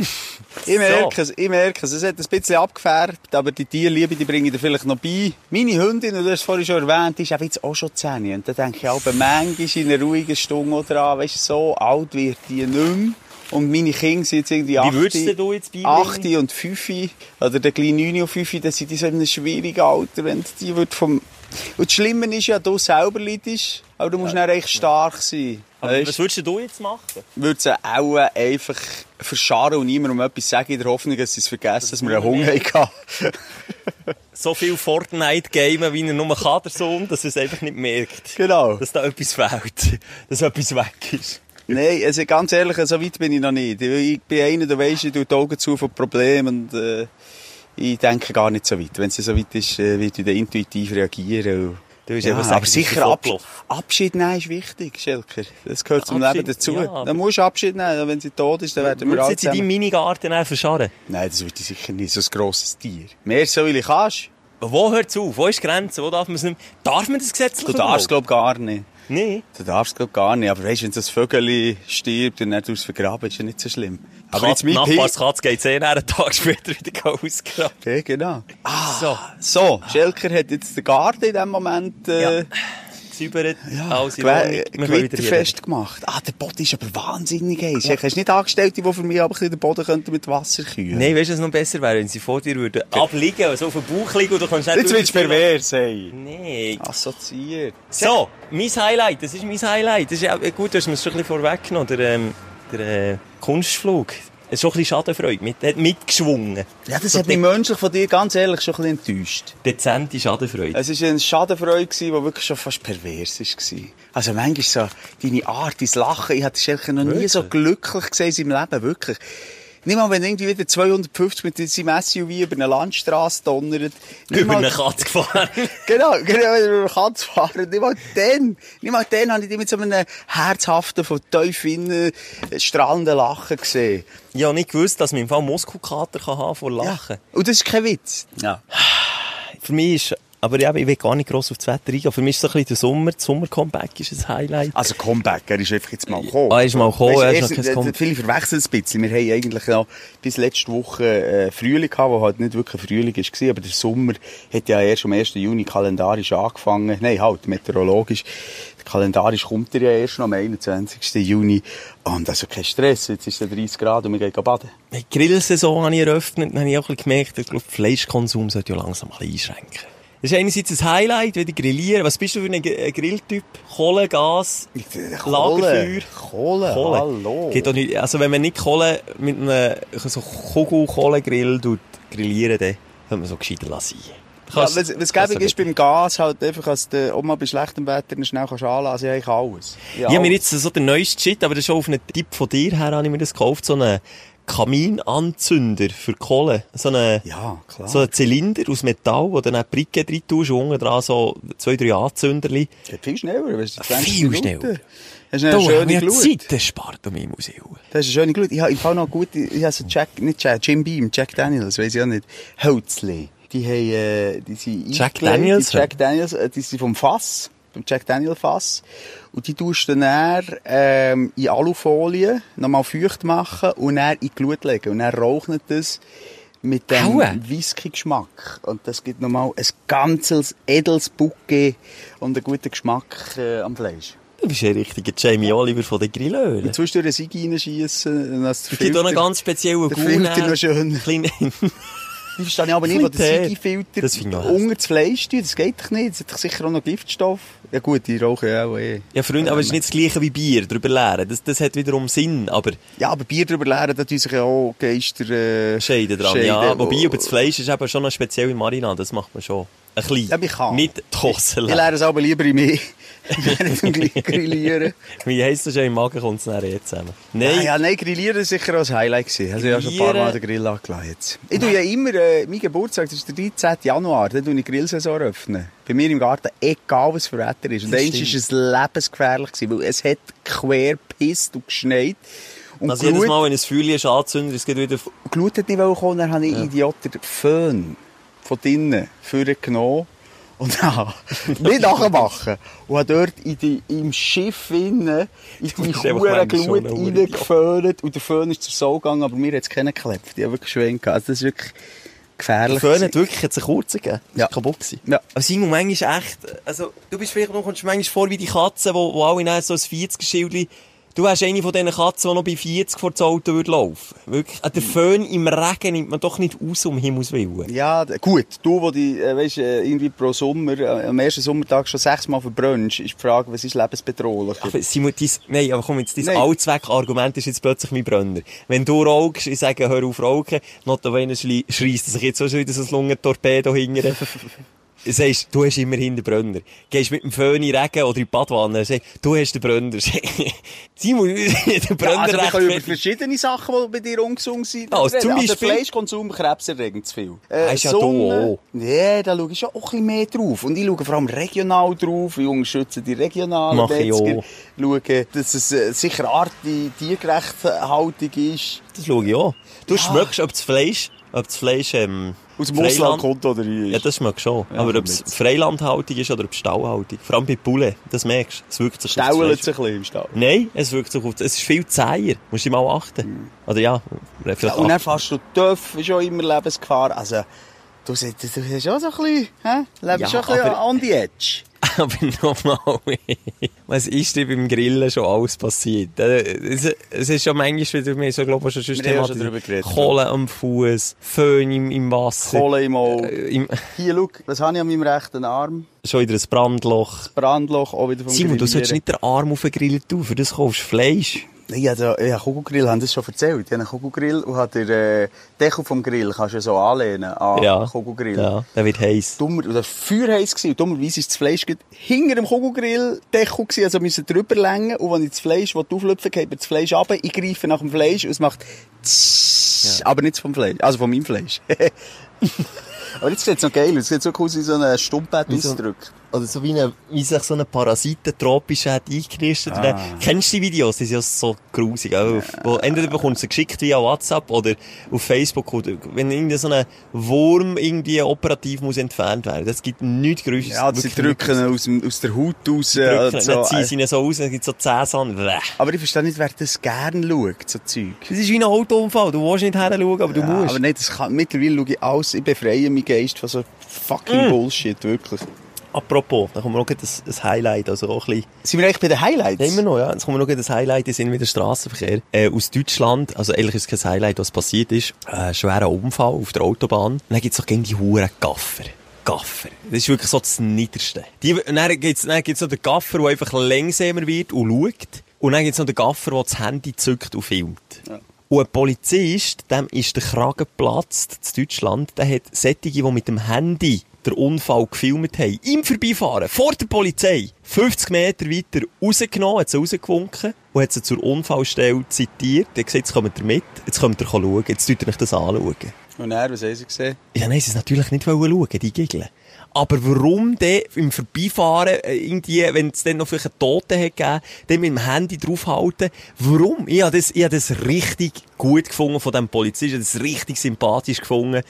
Ich merke es, ich merke es. Es hat ein bisschen abgefärbt, aber die Tierliebe, die bringe ich dir vielleicht noch bei. Meine Hündin, und du hast es vorhin schon erwähnt, die ist eben jetzt auch schon 10. Und da denke ich auch, manchmal in einer ruhigen Stunde oder an, weißt du, so alt wird die nicht mehr. Und meine Kinder sind jetzt irgendwie Wie würdest acht- du jetzt beibringen? 8 und 5 oder der kleine 9 und 5, dann sind die so in einem schwierigen Alter, wenn die wird vom... Und das Schlimme ist ja, du selber leidest, aber du musst dann echt stark sein. Aber Weisst? was würdest du jetzt machen? würde sie auch einfach verscharren und niemandem etwas sagen, in der Hoffnung, dass sie es vergessen, dass wir einen Hunger hatten. [LAUGHS] So viel Fortnite-Gamen, wie er nur kann, der Sohn, dass er es einfach nicht merkt. genau. Dass da etwas fehlt. Dass etwas weg ist. Nein, also ganz ehrlich, so weit bin ich noch nicht. Ich bin einer, der weiss, ich tue die Augen zu von Problemen und äh, ich denke gar nicht so weit. Wenn es so weit ist, werde ich dann intuitiv reagieren. Du ja, sagen, aber du sicher bist Ab fortgelaufen. Abschied nehmen ist wichtig, Schelker. Das gehört zum Abschied, Leben dazu. ja, dann musst du Abschied nehmen. Wenn sie tot ist, dann werden wir Würdest du alle jetzt in deinem. Minigarten verscharren? Nein, das würde ich sicher nicht. So ein grosses Tier. Mehr so, wie ich kannst. Wo hört es auf? Wo ist die Grenze? Wo darf man es nicht? Darf man das gesetzlich Du darfst, glaub gar nicht. Nee. Du darfst glaub gar nicht. Aber weißt, wenn so ein Vögel stirbt und dann tust es vergraben, ist ja nicht so schlimm. Aber jetzt mein Pi... Nachbarskatze geht eh einen Tag später wieder [LAUGHS] ausgraben. Ja, genau. Ah, So. so. Schelker hat jetzt den Garten in dem Moment, äh, Ja. Gesäubert. alles in Ordnung. Wir können wieder gewitterfest gemacht. Ah, der Boden ist aber wahnsinnig heiß. Ja. Hast du nicht Angestellte, die für mich aber den Boden könnten mit Wasser kühlen? Nein, weißt du, was noch besser wäre, wenn sie vor dir würden abliegen, also auf dem Bauch liegen und du kannst nicht Jetzt willst du pervers, ey. Nee. Assoziiert. So, mein Highlight, das ist mein Highlight. Das ist ja gut, du hast mir es schon ein bisschen vorweggenommen, der, ähm, der äh, Kunstflug. Schon ein bisschen Schadenfreude, mit, hat mitgeschwungen. Ja, das So hat mich menschlich von dir ganz ehrlich schon ein bisschen enttäuscht. Dezente Schadenfreude. Es war eine Schadenfreude, die wirklich schon fast pervers war. Also manchmal so, deine Art, dein Lachen, ich hatte Schelker noch nie Wirklich? so glücklich gesehen in seinem Leben, wirklich. Nicht mal, wenn irgendwie wieder 250 mit seinem SUV über eine Landstraße donnert. Über mal- eine Katze gefahren. [LAUGHS] Genau, genau, wenn er über Katz fahren. Nicht mal dann, nicht mal dann habe ich dich mit so einem herzhaften, von tief innen äh, strahlenden Lachen gesehen. ich habe nicht gewusst, dass man im Fall Muskelkater kann haben vor Lachen. Und das ist kein Witz. Ja. Für mich ist, aber ja, ich will gar nicht gross auf das Wetter eingehen. Für mich ist so ein bisschen der Sommer, das Sommer-Comeback ist ein Highlight. Also Comeback, er ist einfach jetzt mal gekommen. Ah, er ist mal gekommen, Weisst, er ist noch kein äh, Comeback. Viele verwechseln es ein bisschen. Wir haben eigentlich noch bis letzte Woche äh, Frühling gehabt, wo halt nicht wirklich Frühling war, aber der Sommer hat ja erst am 1. Juni kalendarisch angefangen. Nein, halt, meteorologisch. Kalendarisch kommt er ja erst noch am 21. Juni. Und also kein Stress, jetzt ist es 30 Grad und wir gehen baden. Die Grillsaison habe ich eröffnet, dann habe ich auch ein bisschen gemerkt, ich glaube, Fleischkonsum sollte ja langsam ein bisschen einschränken. Das ist einerseits ein Highlight, wieder grillieren. Was bist du für ein ein Grilltyp? Kohle, Gas, Lagerfeuer? Kohle, Kohle. hallo. Geht doch nicht, also wenn man nicht Kohle mit einem so Kugel-Kohlegrill tut grillieren, dann könnte man so gescheiter lassen. Ja, was, was gäbig ist beim Gas, halt einfach, als du auch mal bei schlechtem Wetter schnell kannst anlassen, ja, ich alles. Ich habe mir jetzt so den neuesten Shit, aber das ist schon auf einen Tipp von dir her, habe ich mir das gekauft, so einen Kaminanzünder für Kohle. So einen, Ja, klar. so einen Zylinder aus Metall, wo dann Bricke drin tust und unten dran so zwei, drei Anzünderli. Geht viel schneller, weißt du, 20 Viel Minuten. schneller. Hast du eine schöne Glut. Zeit gespart um im Museum. Das ist eine schöne Glut. Ich habe im Fall noch gut, ich habe so Jack, nicht Jack, Jim Beam, Jack Daniels, weiss ich auch nicht. Hölzli. Die haben, äh, die sind Jack Daniels? Jack Daniels, äh, die sind vom Fass, vom Jack Daniel Fass. Und die tust du dann, ähm, in Alufolie nochmal feucht machen und dann in die Glut legen. Und dann raucht das mit dem. Whisky-Geschmack. Und das gibt nochmal ein ganzes edles Bouquet und einen guten Geschmack äh, am Fleisch. Du bist ein richtiger Jamie Oliver von den Grillölen. Und zwischendurch einen Sieg reinschiessen. Es gibt auch einen ganz speziellen der Filter noch schön. Ich verstehe aber nicht, wo der Bisschen Sigi-Filter Das ich unter das Fleisch tut. Das geht doch nicht. Das hat doch sicher auch noch Giftstoff. Ja gut, die rauchen ja auch eh. ja, Freunde, aber es ist nicht das gleiche wie Bier, drüber leeren. Das, das hat wiederum Sinn, aber Ja, aber Bier drüber leeren, da tun sich ja auch Geister... Äh, Scheiden dran. Scheiden. Ja, wobei über das Fleisch ist eben schon eine spezielle Marinade, das macht man schon. Ein bisschen. Ja, ich kann. Nicht die Hose Ich leeren. lerne es aber lieber in mir. [LAUGHS] [LAUGHS] Grillieren. Wie heisst das schon im Magen, kommt es nachher eh zusammen. Nein. Nein, Ja, nein, Grillieren war sicher ein Highlight. Gewesen. Also ich habe schon ein paar Mal den Grill angelassen. Ich tue ja immer, äh, mein Geburtstag, das ist der 13. Januar, dann tue ich die Grillsaison öffnen. Bei mir im Garten, egal was für Wetter ist. Und Das eins war es lebensgefährlich, gewesen, weil es hat quer gepisst und geschneit. Und also jedes Glut- Mal, wenn ein Feuer ist anzündet, es geht wieder... Glut hat nicht kommen, dann habe ich Idiot den Föhn von drinnen vorgenommen und dann nicht nachmachen. Und habe dort in die, im Schiff innen in die schon Glut reingeföhnt und der Föhn ist zur Sau gegangen, aber mir hat es keinen geklebt. Die haben wirklich schwen gehabt. Also das ist wirklich gefährlich. Der Föhn hat wirklich jetzt einen kurzen gegeben. Ja. Kaputt gewesen. Ja. Aber Simon, manchmal echt, also, du bist vielleicht noch, kommst manchmal vor wie die Katzen, wo, wo alle so ein 40-Schildchen, du hast eine von diesen Katzen, die noch bei 40 vor das Auto würde laufen. Wirklich, äh, der Föhn im Regen nimmt man doch nicht aus, um Himmels Willen. Ja, gut. Du, wo die, äh, weißt, äh, irgendwie pro Sommer, äh, am ersten Sommertag schon sechsmal verbrennst, ist die Frage, was ist lebensbedrohlich? Aber Simon, dein, nein, aber komm jetzt, dein. Allzweck-Argument ist jetzt plötzlich mein Brenner. Wenn du rauchst, ich sage, hör auf rauchen, notabene schreisst er sich jetzt auch schon wieder so ein Lungentorpedo hingern. [LAUGHS] Sagst, du hast immerhin den Brenner. Gehst mit dem Föhn in den Regen oder in die Badwanne, sagst, du hast den Brenner. [LAUGHS] Simon, [LAUGHS] der Ja, Brenner also wir können über verschiedene Sachen, die bei dir ungesund sind. Also, zum. Beispiel- Fleischkonsum krebserregend zu viel. Äh, ist ja du Nee, da schaue ich schon auch ein bisschen mehr drauf. Und ich schaue vor allem regional drauf. Ich unterstütze die regionalen Mach ich Metzger. auch. Schaue, dass es äh, sicher artige, tiergerechte Haltung ist. Das schaue ich auch. Du schmeckst, ob das Fleisch, ob das Fleisch, ähm, Aus dem Freiland- Ausland kommt oder ist. Ja, das schmeckst du schon. Ja, Aber ob es. Freilandhaltung ist oder ob es Stallhaltung. Vor allem bei Poulet, das merkst du. Es wirkt sich Staulert sich ein bisschen im Stall. Nein, es wirkt sich auf, es ist viel zäher. Musst du mal achten. Oder ja, Ja, und dann fährst du Töff, ist auch immer Lebensgefahr. Also, du, du, du hast auch so ein bisschen, hä? Lebst Ja, schon ein bisschen on the edge. Aber [LAUGHS] nochmal, was ist dir beim Grillen schon alles passiert? Äh, Es, es ist schon manchmal wieder, wir so, glaube ich, schon schon thematisiert. drüber geredet. Kohle am Fuß, Föhn im, im Wasser. Kohle im Auge. Äh, im, [LAUGHS] Hier, schau, was habe ich an meinem rechten Arm? schon wieder ein Brandloch. Brandloch, auch wieder vom Simon, du solltest Grillieren. nicht den Arm auf den Grill tun, für das kaufst du Fleisch. Ich habe ja Kugelgrill, haben das schon erzählt. Ich habe einen Kugelgrill und habe den äh, Deckel vom Grill kannst du ja so anlehnen an Ja. Kugelgrill. Ja, der wird heiß. Dummer, das war feuerheiß gewesen. Und dummerweise ist das Fleisch hinter dem Kugelgrill-Deckel gewesen. Also müssen drüber längen. Und wenn ich das Fleisch auflöpfe, geht mir das Fleisch runter. Ich greife nach dem Fleisch und es macht tsch, aber nicht vom Fleisch. Also von meinem Fleisch. [LAUGHS] aber jetzt sieht es noch geil aus. Es sieht so cool aus wie so ein so- ausgedrückt. Oder so wie, eine, wie sich so ein Parasiten tropisch hat eingenistet. Ah. Kennst du die Videos? Die sind ja so grusig. Auch. Wo entweder bekommst du sie geschickt via WhatsApp oder auf Facebook. Oder wenn irgendwie so ein Wurm irgendwie operativ muss entfernt werden. Das gibt nichts Größeres. Ja, sie drücken aus, dem, aus der Haut raus. Drücken, und dann so. ziehen sie ihn so aus, dann gibt es so Zähne an. Bäh. Aber ich verstehe nicht, wer das gerne schaut, so Zeug. Das ist wie ein Autounfall. Du willst nicht hinschauen, aber du Ja, musst. aber nicht, das kann, mittlerweile schaue ich alles, ich befreie meinen Geist von so fucking Mm. Bullshit, wirklich. Apropos, da kommen wir noch ein, ein Highlight. Also auch ein bisschen Sind wir eigentlich bei den Highlights? Ja, immer noch, ja. Jetzt kommen wir noch das Highlight, das sind wieder Straßenverkehr. Äh, aus Deutschland, also eigentlich ist es kein Highlight, was passiert ist. Äh, schwerer Unfall auf der Autobahn. Und dann gibt's doch gerne die Huren Gaffer. Gaffer. Das ist wirklich so das Niederste. Die, und dann gibt's, dann gibt's noch den Gaffer, der einfach langsamer wird und schaut. Und dann gibt's noch den Gaffer, der das Handy zückt und filmt. Und ein Polizist, dem ist der Kragen geplatzt in Deutschland, der hat Sättige, die mit dem Handy den Unfall gefilmt haben, im Vorbeifahren, vor der Polizei, 50 Meter weiter rausgenommen, hat sie rausgewunken und hat sie zur Unfallstelle zitiert. Er hat gesagt, jetzt kommt ihr mit, jetzt kommt ihr schauen, jetzt tut ihr euch das anschauen. Und er, was haben sie gesehen? Ja, nein, sie es natürlich nicht schauen, die Giggeln. Aber warum denn im Vorbeifahren, äh, irgendwie, wenn es dann noch vielleicht einen Toten hat gegeben, dann mit dem Handy draufhalten? Warum? Ich habe das, ich habe das richtig gut gefunden von dem Polizisten, ich habe das richtig sympathisch gefunden.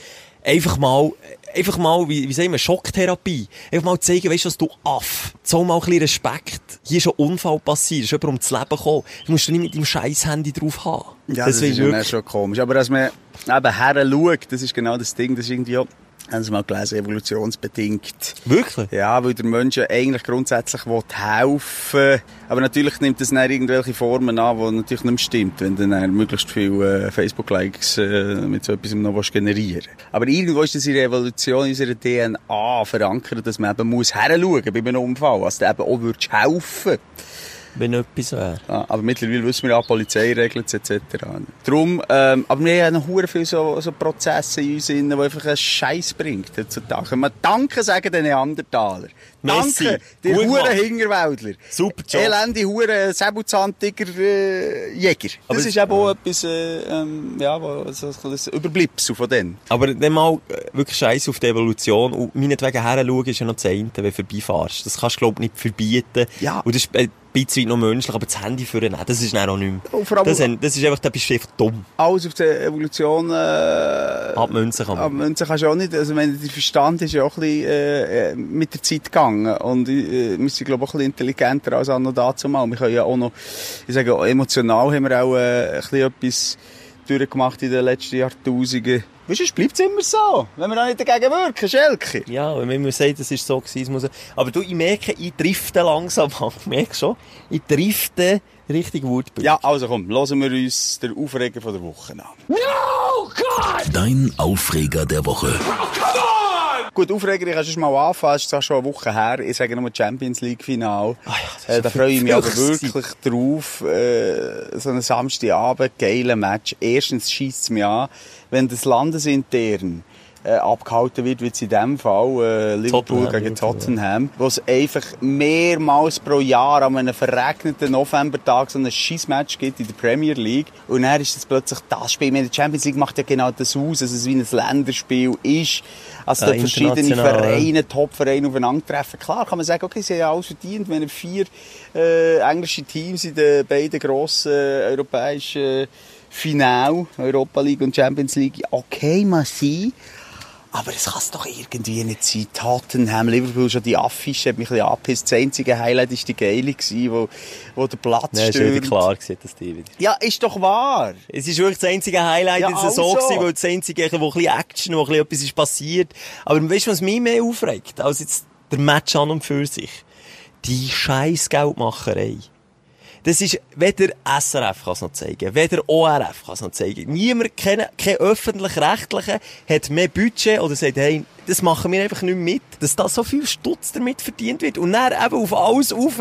Einfach mal, einfach mal, wie, wie sagen wir, Schocktherapie. Einfach mal zeigen, weißt du, was du Aff. So mal ein bisschen Respekt. Hier ist ein Unfall passiert, ist jemand ums Leben gekommen. Du musst nicht mit deinem scheiß Handy drauf haben. Ja, das, will ist wirklich- schon komisch. Aber dass man eben her schaut, das ist genau das Ding, das ist irgendwie auch, haben Sie mal gelesen, evolutionsbedingt. Wirklich? Ja, weil der Mensch ja eigentlich grundsätzlich will helfen Aber natürlich nimmt das dann irgendwelche Formen an, die natürlich nicht mehr stimmt, wenn dann möglichst viele äh, Facebook-Likes äh, mit so etwas noch willst generieren Aber irgendwo ist das in der Evolution, in unserer DNA verankert, dass man eben muss bei einem Unfall, also du eben auch würdest helfen Wenn etwas wäre. ja, aber mittlerweile wissen wir ja Polizeiregeln etc. Darum, ähm, aber wir haben noch hure viele so, so Prozesse in uns drin, die einfach einen Scheiß bringt heutzutage. Man Danke sagen den Neandertaler. Merci. Danke, die Huren. Hingerwäldler. Super Job. Elende Huren Säbelzahntiger äh, Jäger. Aber das es- ist eben auch etwas, äh, ähm, ja, wo- so ein Überbleibsel von denen. Aber dann mal äh, wirklich scheiße auf die Evolution. Und meinetwegen herschauen ist ja noch das eine, wenn du vorbeifahrst. Das kannst du, glaube ich, nicht verbieten. Ja. Und das ist ein bisschen noch menschlich, aber das Handy für das ist dann auch nicht mehr. Das, das ist einfach, da bist du einfach dumm. Alles auf der Evolution äh, Abmünzen kann man. Aber Münzen kannst du auch nicht. Also, wenn der Verstand ist ja auch ein bisschen, äh, äh, mit der Zeit gegangen. Und, äh, wir sind, glaube ich, auch ein bisschen intelligenter als anno dazu mal. Wir können ja auch noch, ich sage, emotional haben wir auch, äh, ein bisschen etwas durchgemacht in den letzten Jahrtausenden. Weißt du, es bleibt immer so. Wenn wir auch nicht dagegen wirken, Schelke. Ja, wenn man sagt, das ist so gewesen, es muss... Aber du, ich merke, ich drifte langsam an. Ich merke schon, ich drifte richtig Wutbild. Ja, also komm, hören wir uns den Aufreger von der Woche an. Dein Aufreger der Woche. Gut, Aufreger, ich kann schon mal anfangen. Es ist zwar schon eine Woche her. Ich sage nur Champions League Final. Ah ja, äh, da freue ich mich aber wirklich drauf. Äh, so einen Samstagabend, geiler Match. Erstens schießt es mich an, wenn das landesintern äh, abgehalten wird, wie jetzt in dem Fall äh, Liverpool Tottenham, gegen Tottenham, wo es einfach mehrmals pro Jahr an einem verregneten Novembertag so ein Schissmatch gibt in der Premier League. Und dann ist es plötzlich das Spiel. Meine, Champions League macht ja genau das aus, dass es wie ein Länderspiel ist. Also Ja, verschiedene ja. Vereine, Top-Vereine aufeinandertreffen. Klar kann man sagen, okay, sie haben alles verdient, wenn vier äh, englische Teams in den beiden grossen äh, europäischen Final, Europa League und Champions League, okay, mal sein. Aber es kann es doch irgendwie nicht sein. Tottenham, Liverpool, schon die Affische hat mich ein bisschen angepisst. Das einzige Highlight war die geile, gewesen, wo, wo der Platz wieder stürmt. klar gewesen, dass die wieder... Ja, ist doch wahr. Es ist wirklich das einzige Highlight Ja, in der Saison also. gewesen, weil das einzige, wo ein bisschen Action, wo ein bisschen etwas ist passiert. Aber weißt du, was mich mehr aufregt, als jetzt der Match an und für sich? Die scheiß Geldmacherei. Das ist, weder SRF kann es noch zeigen, weder ORF kann es noch zeigen. Niemand, kein, kein öffentlich-rechtlicher hat mehr Budget oder sagt, hey, das machen wir einfach nicht mit, dass da so viel Stutz damit verdient wird. Und dann eben auf alles rauf,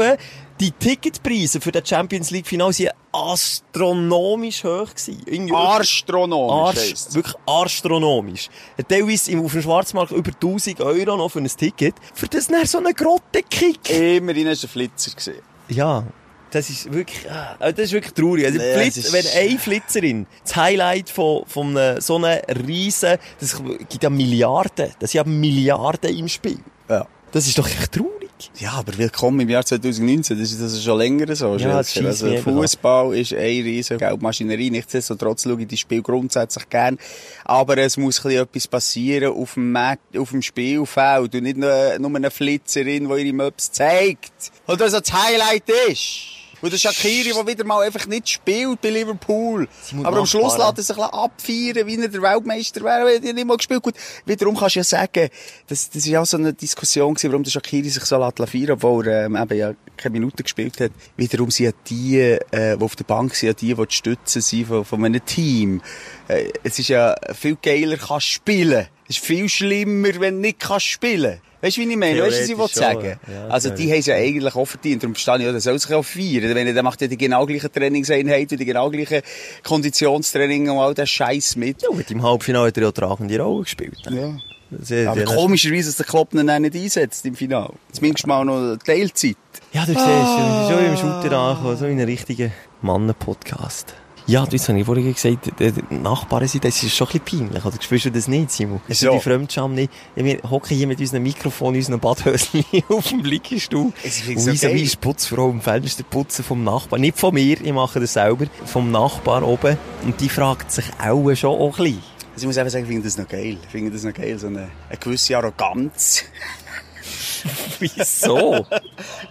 die Ticketpreise für das Champions League Final sind astronomisch hoch gewesen. Irgendwie Arstronomisch Arsch, wirklich astronomisch. Teilweise auf dem Schwarzmarkt über 1000 Euro noch für ein Ticket. Für das dann so einen Grottenkick. Immerhin hast du einen Flitzer gesehen. Ja. Das ist wirklich, ah, das ist wirklich traurig. Also, Nee, Flitz, ist- wenn eine Flitzerin, das Highlight von, von so einem riesen, das gibt ja Milliarden, das sind ja Milliarden im Spiel. Ja. Das ist doch echt traurig. Ja, aber willkommen im Jahr 2019, das ist, das ist schon länger so. Ja, also. Fußball ist eine riesige Geldmaschinerie. Nichtsdestotrotz schaue ich das Spiel grundsätzlich gern. Aber es muss ein bisschen etwas passieren auf dem, Mat auf dem Spielfeld und nicht nur, nur eine Flitzerin, die ihre Möps zeigt. Und das das Highlight ist. Und der Shakiri, der wieder mal einfach nicht spielt bei Liverpool. Aber am Schluss lässt er sich ein abfeiern, wie er der Weltmeister wäre, wenn er nicht mal gespielt Gut, wiederum kannst du ja sagen, das, das ist ja auch so eine Diskussion gewesen, warum der Shakiri sich so feiern, obwohl er ähm, eben ja keine Minute gespielt hat. Wiederum sind ja die, äh, die auf der Bank sind, ja die, die die Stützen sind von, von einem Team. Äh, es ist ja viel geiler, kannst spielen. Es ist viel schlimmer, wenn du nicht kannst spielen. Weißt du, wie ich meine? Weißt du, was ich schon, sagen? ja, also, die haben es ja eigentlich auch verdient. Darum verstehe ich auch, der soll sich auch feiern. Wenn er, der macht ja die genau gleichen Trainingseinheiten und die genau gleichen Konditionstraining und all den Scheiß mit. Ja, mit im Halbfinale hat er ja tragende Rolle gespielt. Ja. Das ist- Aber ja, komischerweise, dass der Klopp ihn nicht einsetzt im Finale. Zumindest mal noch Teilzeit. Ja, du siehst, wir sind schon im Shooter angekommen, so in einem richtigen Mannen-Podcast. Ja, du hast ja vorhin gesagt, die Nachbarn sind, das ist schon ein bisschen peinlich, oder spürst du das nicht, Simon? Ist Wieso? die Fremdscham nicht? Ja, wir hocken hier mit unserem Mikrofon, unseren Badhöschen [LAUGHS] auf dem. Ich Und find's so wie geil. ist Putzfrau im Fenster putzen vom Nachbarn? Nicht von mir, ich mache das selber, vom Nachbar oben. Und die fragt sich auch schon auch ein bisschen. Also ich muss einfach sagen, ich finde das noch geil. Ich finde das noch geil, so eine, eine gewisse Arroganz. [LAUGHS] [LAUGHS] Wieso?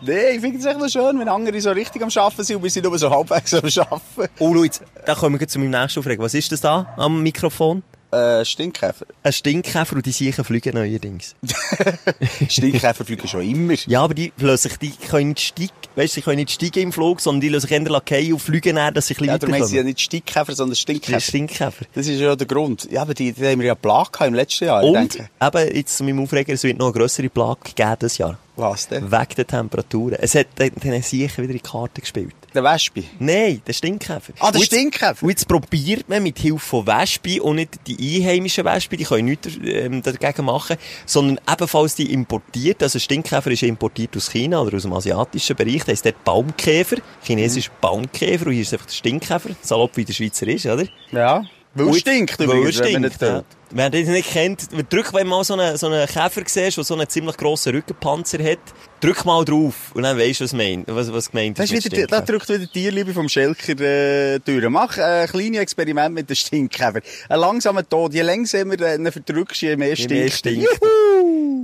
Nee, ich finde es echt noch schön, wenn andere so richtig am Arbeiten sind und wir sind nur so halbwegs am Arbeiten. Oh, jetzt, da kommen wir zu meinem nächsten Aufregen. Was ist das da am Mikrofon? Äh, Stinkkäfer. Ein Stinkkäfer und die Siechen fliegen neuerdings. [LAUGHS] Stinkkäfer fliegen schon immer. Ja, aber die sich, die können nicht steigen, weißt, sie können nicht steigen im Flug, sondern die lassen sich eher lackieren und fliegen dann, dass sie ein Ja, bisschen darum heissen sie ja nicht Stinkkäfer, sondern Stinkkäfer. Stinkkäfer. Das ist ja der Grund. Ja, aber die, die haben wir ja Plage im letzten Jahr. Und, denke, eben, jetzt zu meinem Aufreger, es wird noch eine grössere Plage geben dieses Jahr. Was denn? Wegen der Temperaturen. Es hat den, Siechen wieder in die Karte gespielt. Der Wespe. Nein, der Stinkkäfer. Ah, der Und Stinkkäfer. Und jetzt probiert man mit Hilfe von Wespen und nicht die einheimischen Wespen, die können nichts ähm, dagegen machen, sondern ebenfalls die importiert. Also Stinkkäfer ist importiert aus China oder aus dem asiatischen Bereich. Da ist der Baumkäfer, chinesisch Baumkäfer und hier ist einfach der Stinkkäfer, salopp wie der Schweizer ist, oder? Ja. Weil es stinkt Weil übrigens, wenn man stinkt, nicht ja. Wer das nicht kennt, drück, wenn mal so einen, so einen Käfer siehst, der so einen ziemlich grossen Rückenpanzer hat, drück mal drauf und dann weisst du, was, mein, was, was gemeint Das ist. wieder, da drückt wieder die Tierliebe vom Schelker äh, durch. Mach ein kleines Experiment mit den Stinkkäfer. Ein langsamer Tod. Je langsamer du ihn verdrückst, je mehr Je mehr stinkt. stinkt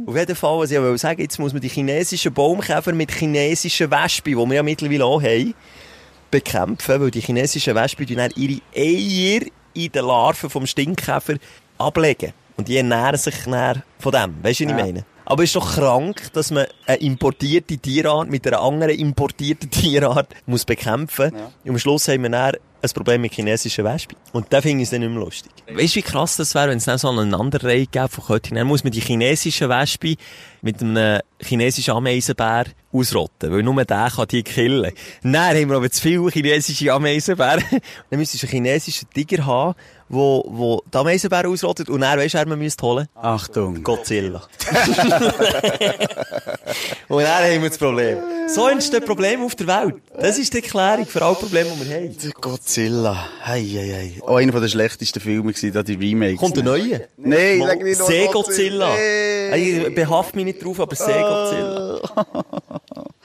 Auf jeden Fall, was ich will sagen, jetzt muss man die chinesischen Baumkäfer mit chinesischen Wespen, die wir ja mittlerweile auch haben, bekämpfen, weil die chinesischen Wespen dann ihre Eier in den Larven vom Stinkkäfer ablegen. Und die ernähren sich dann von dem. Weißt du, was Ja. ich meine? Aber es ist doch krank, dass man eine importierte Tierart mit einer anderen importierten [LAUGHS] Tierart muss bekämpfen muss. Und am Schluss haben wir dann ein Problem mit chinesischen Wespen. Und da finde ich es dann nicht mehr lustig. Weißt du, wie krass das wäre, wenn es dann so eine Aneinanderreihung gäbe von Köttinnen? Dann muss man die chinesischen Wespen mit einem chinesischen Ameisenbär ausrotten, weil nur der kann die killen. Dann haben wir aber zu viele chinesische Ameisenbären. [LAUGHS] Dann müsstest du einen chinesischen Tiger haben, wo, wo die Ameisenbären ausrottet und weisst du, wer man müsste holen? Achtung. Godzilla. [LAUGHS] und dann haben wir das Problem. So entstehen Probleme auf der Welt. Das ist die Erklärung für alle Probleme, die wir haben. Godzilla. Hei, hei, hei. Auch einer der schlechtesten Filme da die Remakes. Kommt der neue? Nein, leg nicht noch Seegodzilla. Nee. Ich behaft mich nicht drauf, aber Seegodzilla. [LAUGHS]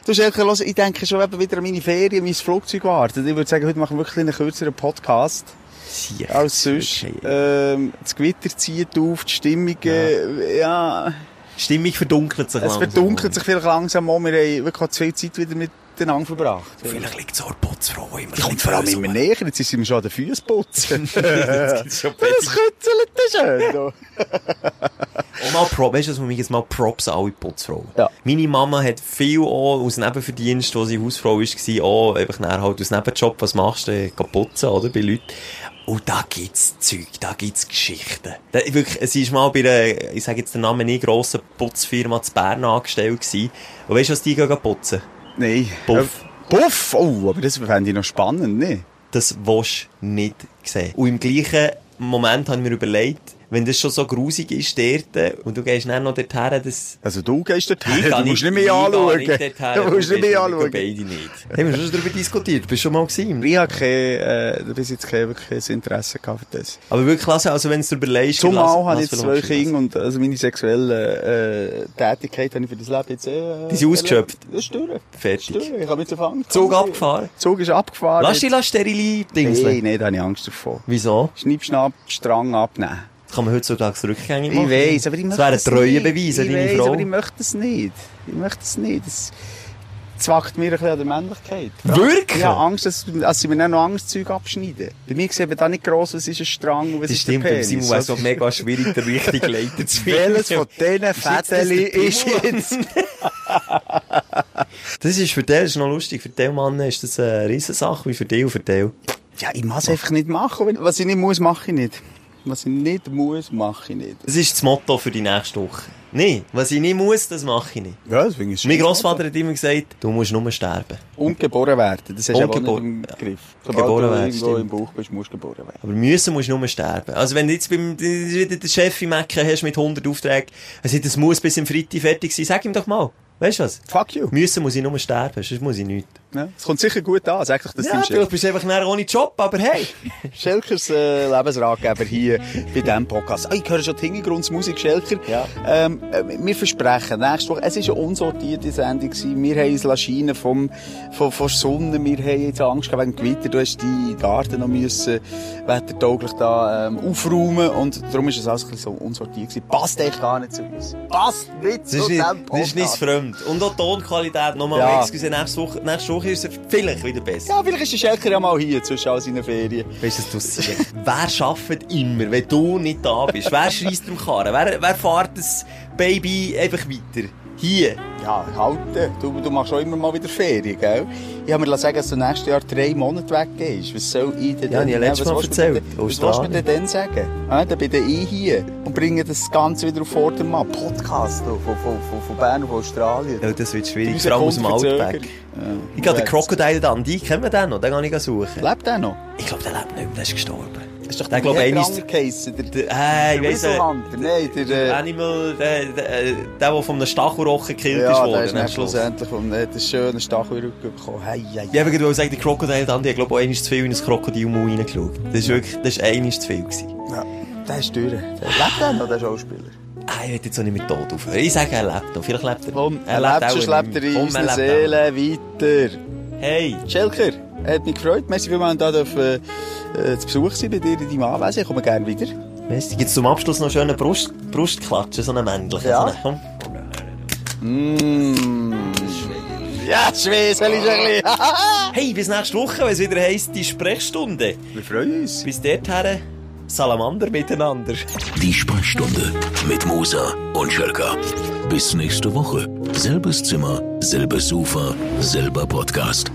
Du los, ich denke schon wieder an meine Ferien, mein Flugzeug wartet. Ich würde sagen, heute machen wir wirklich einen kürzeren Podcast Siech. als sonst. Ähm, das Gewitter zieht auf, die Stimmung, äh, ja, Die Stimmung verdunkelt sich es langsam. verdunkelt sich vielleicht langsam an. Wir haben wirklich auch zu viel Zeit wieder miteinander verbracht. Vielleicht liegt es auch Putzfrau, immer Die kommt vor allem immer näher, jetzt sind wir schon an den Füßen putzen. [LAUGHS] Das kützelt das schön. [LAUGHS] Und mal Props, weißt du, dass wir jetzt mal Props an alle Putzfrauen. Ja. Meine Mama hat viel auch aus Nebenverdienst, wo sie Hausfrau war, auch einfach nachher halt aus Nebenjob, was machst du, putzen, oder, bei Leuten. Und da gibt's Zeug, da gibt's Geschichten. Da, wirklich, sie ist mal bei einer, ich sage jetzt den Namen nicht, grossen Putzfirma zu Bern angestellt gewesen. Und weißt du, was die gehen putzen? Nein. Puff. Äh, Puff? Oh, aber das fände ich noch spannend, ne? Das willst du nicht sehen. Und im gleichen Moment habe ich mir überlegt, wenn das schon so grusig ist dort, und du gehst dann noch dorthin, das... Also du gehst dort Ich du musst nicht, nicht mehr anschauen. nicht dorthin, Du musst nicht mehr anschauen. Beide nicht. Haben wir schon darüber diskutiert? Du bist schon mal gewesen. Ich habe kein, äh, bis jetzt kein wirkliches Interesse gehabt für das. Aber wirklich klasse, also wenn du darüber überlegst... Zumal habe ich jetzt zwei Kinder und also meine sexuelle äh, Tätigkeit habe ich für das Leben jetzt eh... Äh, Die sind ausgeschöpft? Das ist durch. Fertig. Ist durch. Ich habe mich angefangen. Zug abgefahren. Zug ist abgefahren. Lass dich steril Dings. Nein, nein, da habe ich Angst davor. Wieso? Schnipp, schnapp, Strang abnehmen. Das kann man heutzutage rückgängig Ich machen. weiss, aber ich Das möchte wäre ein es nicht. Treuebeweis an Ich deine weiss, Frau. aber ich möchte es nicht. Ich möchte es nicht. Es zwackt mir ein bisschen an der Männlichkeit. Wirklich? Ich habe Angst, dass, dass sie mir dann noch Angstzeug abschneiden. Bei mir sieht man da nicht gross, was ist ein Strang und was Das ist der stimmt, aber Penis. Simon wäre so mega schwierig, der richtige Leiter zu finden. Welches von diesen Fädeli ist jetzt... Das [LAUGHS] ist für den ist noch lustig. Für den Mann ist das eine Riesensache, wie für dich und für dich. Ja, ich muss es einfach nicht machen. Was ich nicht muss, mache ich nicht. Was ich nicht muss, mache ich nicht. Das ist das Motto für die nächste Woche. Nein, was ich nicht muss, das mache ich nicht. Ja, deswegen ist es Mein Grossvater hat immer gesagt, du musst nur sterben. Und geboren werden. Das hast du auch im Griff. Geboren du werden, irgendwo stimmt. im Bauch bist, musst du geboren werden. Aber müssen musst du nur sterben. Also wenn du jetzt beim, wieder den Chef im Mecken hast mit 100 Aufträgen, sagt, das muss bis im Freitag fertig sein, sag ihm doch mal. Weißt du was? Fuck you. Müssen muss ich nur sterben, sonst muss ich nichts. Ja, es kommt sicher gut an, sag doch das Ja, deinem du bist einfach nachher ohne Job, aber hey. [LAUGHS] Schelkers äh, Lebensratgeber hier bei diesem Podcast. Ah, ich höre schon die Hintergrundmusik, Schelker. Ja. Ähm, äh, wir versprechen, nächste Woche, es war eine unsortierte Sendung. Gewesen. Wir haben uns Laschinen vom, von, von Sonne, wir haben jetzt Angst gehabt wegen dem Gewitter. Du hast die Garten noch müssen, wettertauglich da, ähm, aufräumen und darum ist es alles ein bisschen so unsortiert gewesen. Passt echt gar nicht zu uns. Passt nicht zu ist, nicht, diesem das ist nicht Podcast. fremd. Und auch die Tonqualität, nochmal, Ja. excuse, nächste Woche, nächste Woche ist es vielleicht wieder besser. Ja, vielleicht ist der Schelker ja mal hier zwischen all seinen Ferien. Weißt du, was du? [LAUGHS] Wer schafft immer, wenn du nicht da bist? Wer schreist im Karren? Wer, wer fährt das Baby einfach weiter? Hier. Ja, halten. Du, du machst auch immer mal wieder Ferien, gell? Ich habe mir sagen, dass du nächstes Jahr drei Monate weggehst. Was soll ich denn Ja, dann- ich habe letztes Mal erzählt. denn- Was willst du mir denn dann sagen? Ja, dann bin ich hier und bringe das Ganze wieder auf Vordermann. Podcast du, von, von, von, von Bern auf Australien. Ja, das wird schwierig, vor allem aus dem Outback. Ja. Ich der Ja, Crocodile Dundee, kennen wir den noch? Den kann ich suchen. Lebt der noch? Ich glaube, der lebt nicht mehr, der ist gestorben. Ist doch Der, glaub, wie hat einer der geheissen? Der, der, Äh, ich weiss, Hunter. Nein, der... Äh, Animal, der, der, der, der von einem Stachelrochen gekillt ist ja, worden. der ist dann Schluss. schlussendlich den schönen Stachelrücken bekommen. Hey, hey, Ich habe gerade sagen, der Dundee, ich glaube, einmal zu viel in ein Krokodilmaul reingeschaut. Das ist wirklich, das ist einmal zu viel gewesen. Ja, der ist durch. Der lebt der noch, der Schauspieler? Ah, ich will jetzt auch nicht mit Tod aufhören. Ich sage, er lebt noch. Vielleicht lebt er. Komm, er lebt, nicht lebt er in lebt Seelen weiter. Hey, Schelker, hat mich gefreut. Merci vielmals, dass ich da äh, zu Besuch sein bei dir in deinem Anwesen. Ich komme gerne wieder. weißt du, gibt's zum Abschluss noch einen schönen Brust, Brustklatschen, so einen männlichen. Ja. So einen, komm. Mmh. Ja, Schweiß, will ich ein bisschen. [LAUGHS] Hey, bis nächste Woche, wenn es wieder heisst, die Sprechstunde. Wir freuen uns. Bis dorthin, Salamander miteinander. Die Sprechstunde mit Musa und Schelka. Bis nächste Woche. Selbes Zimmer, selbes Sofa, selber Podcast.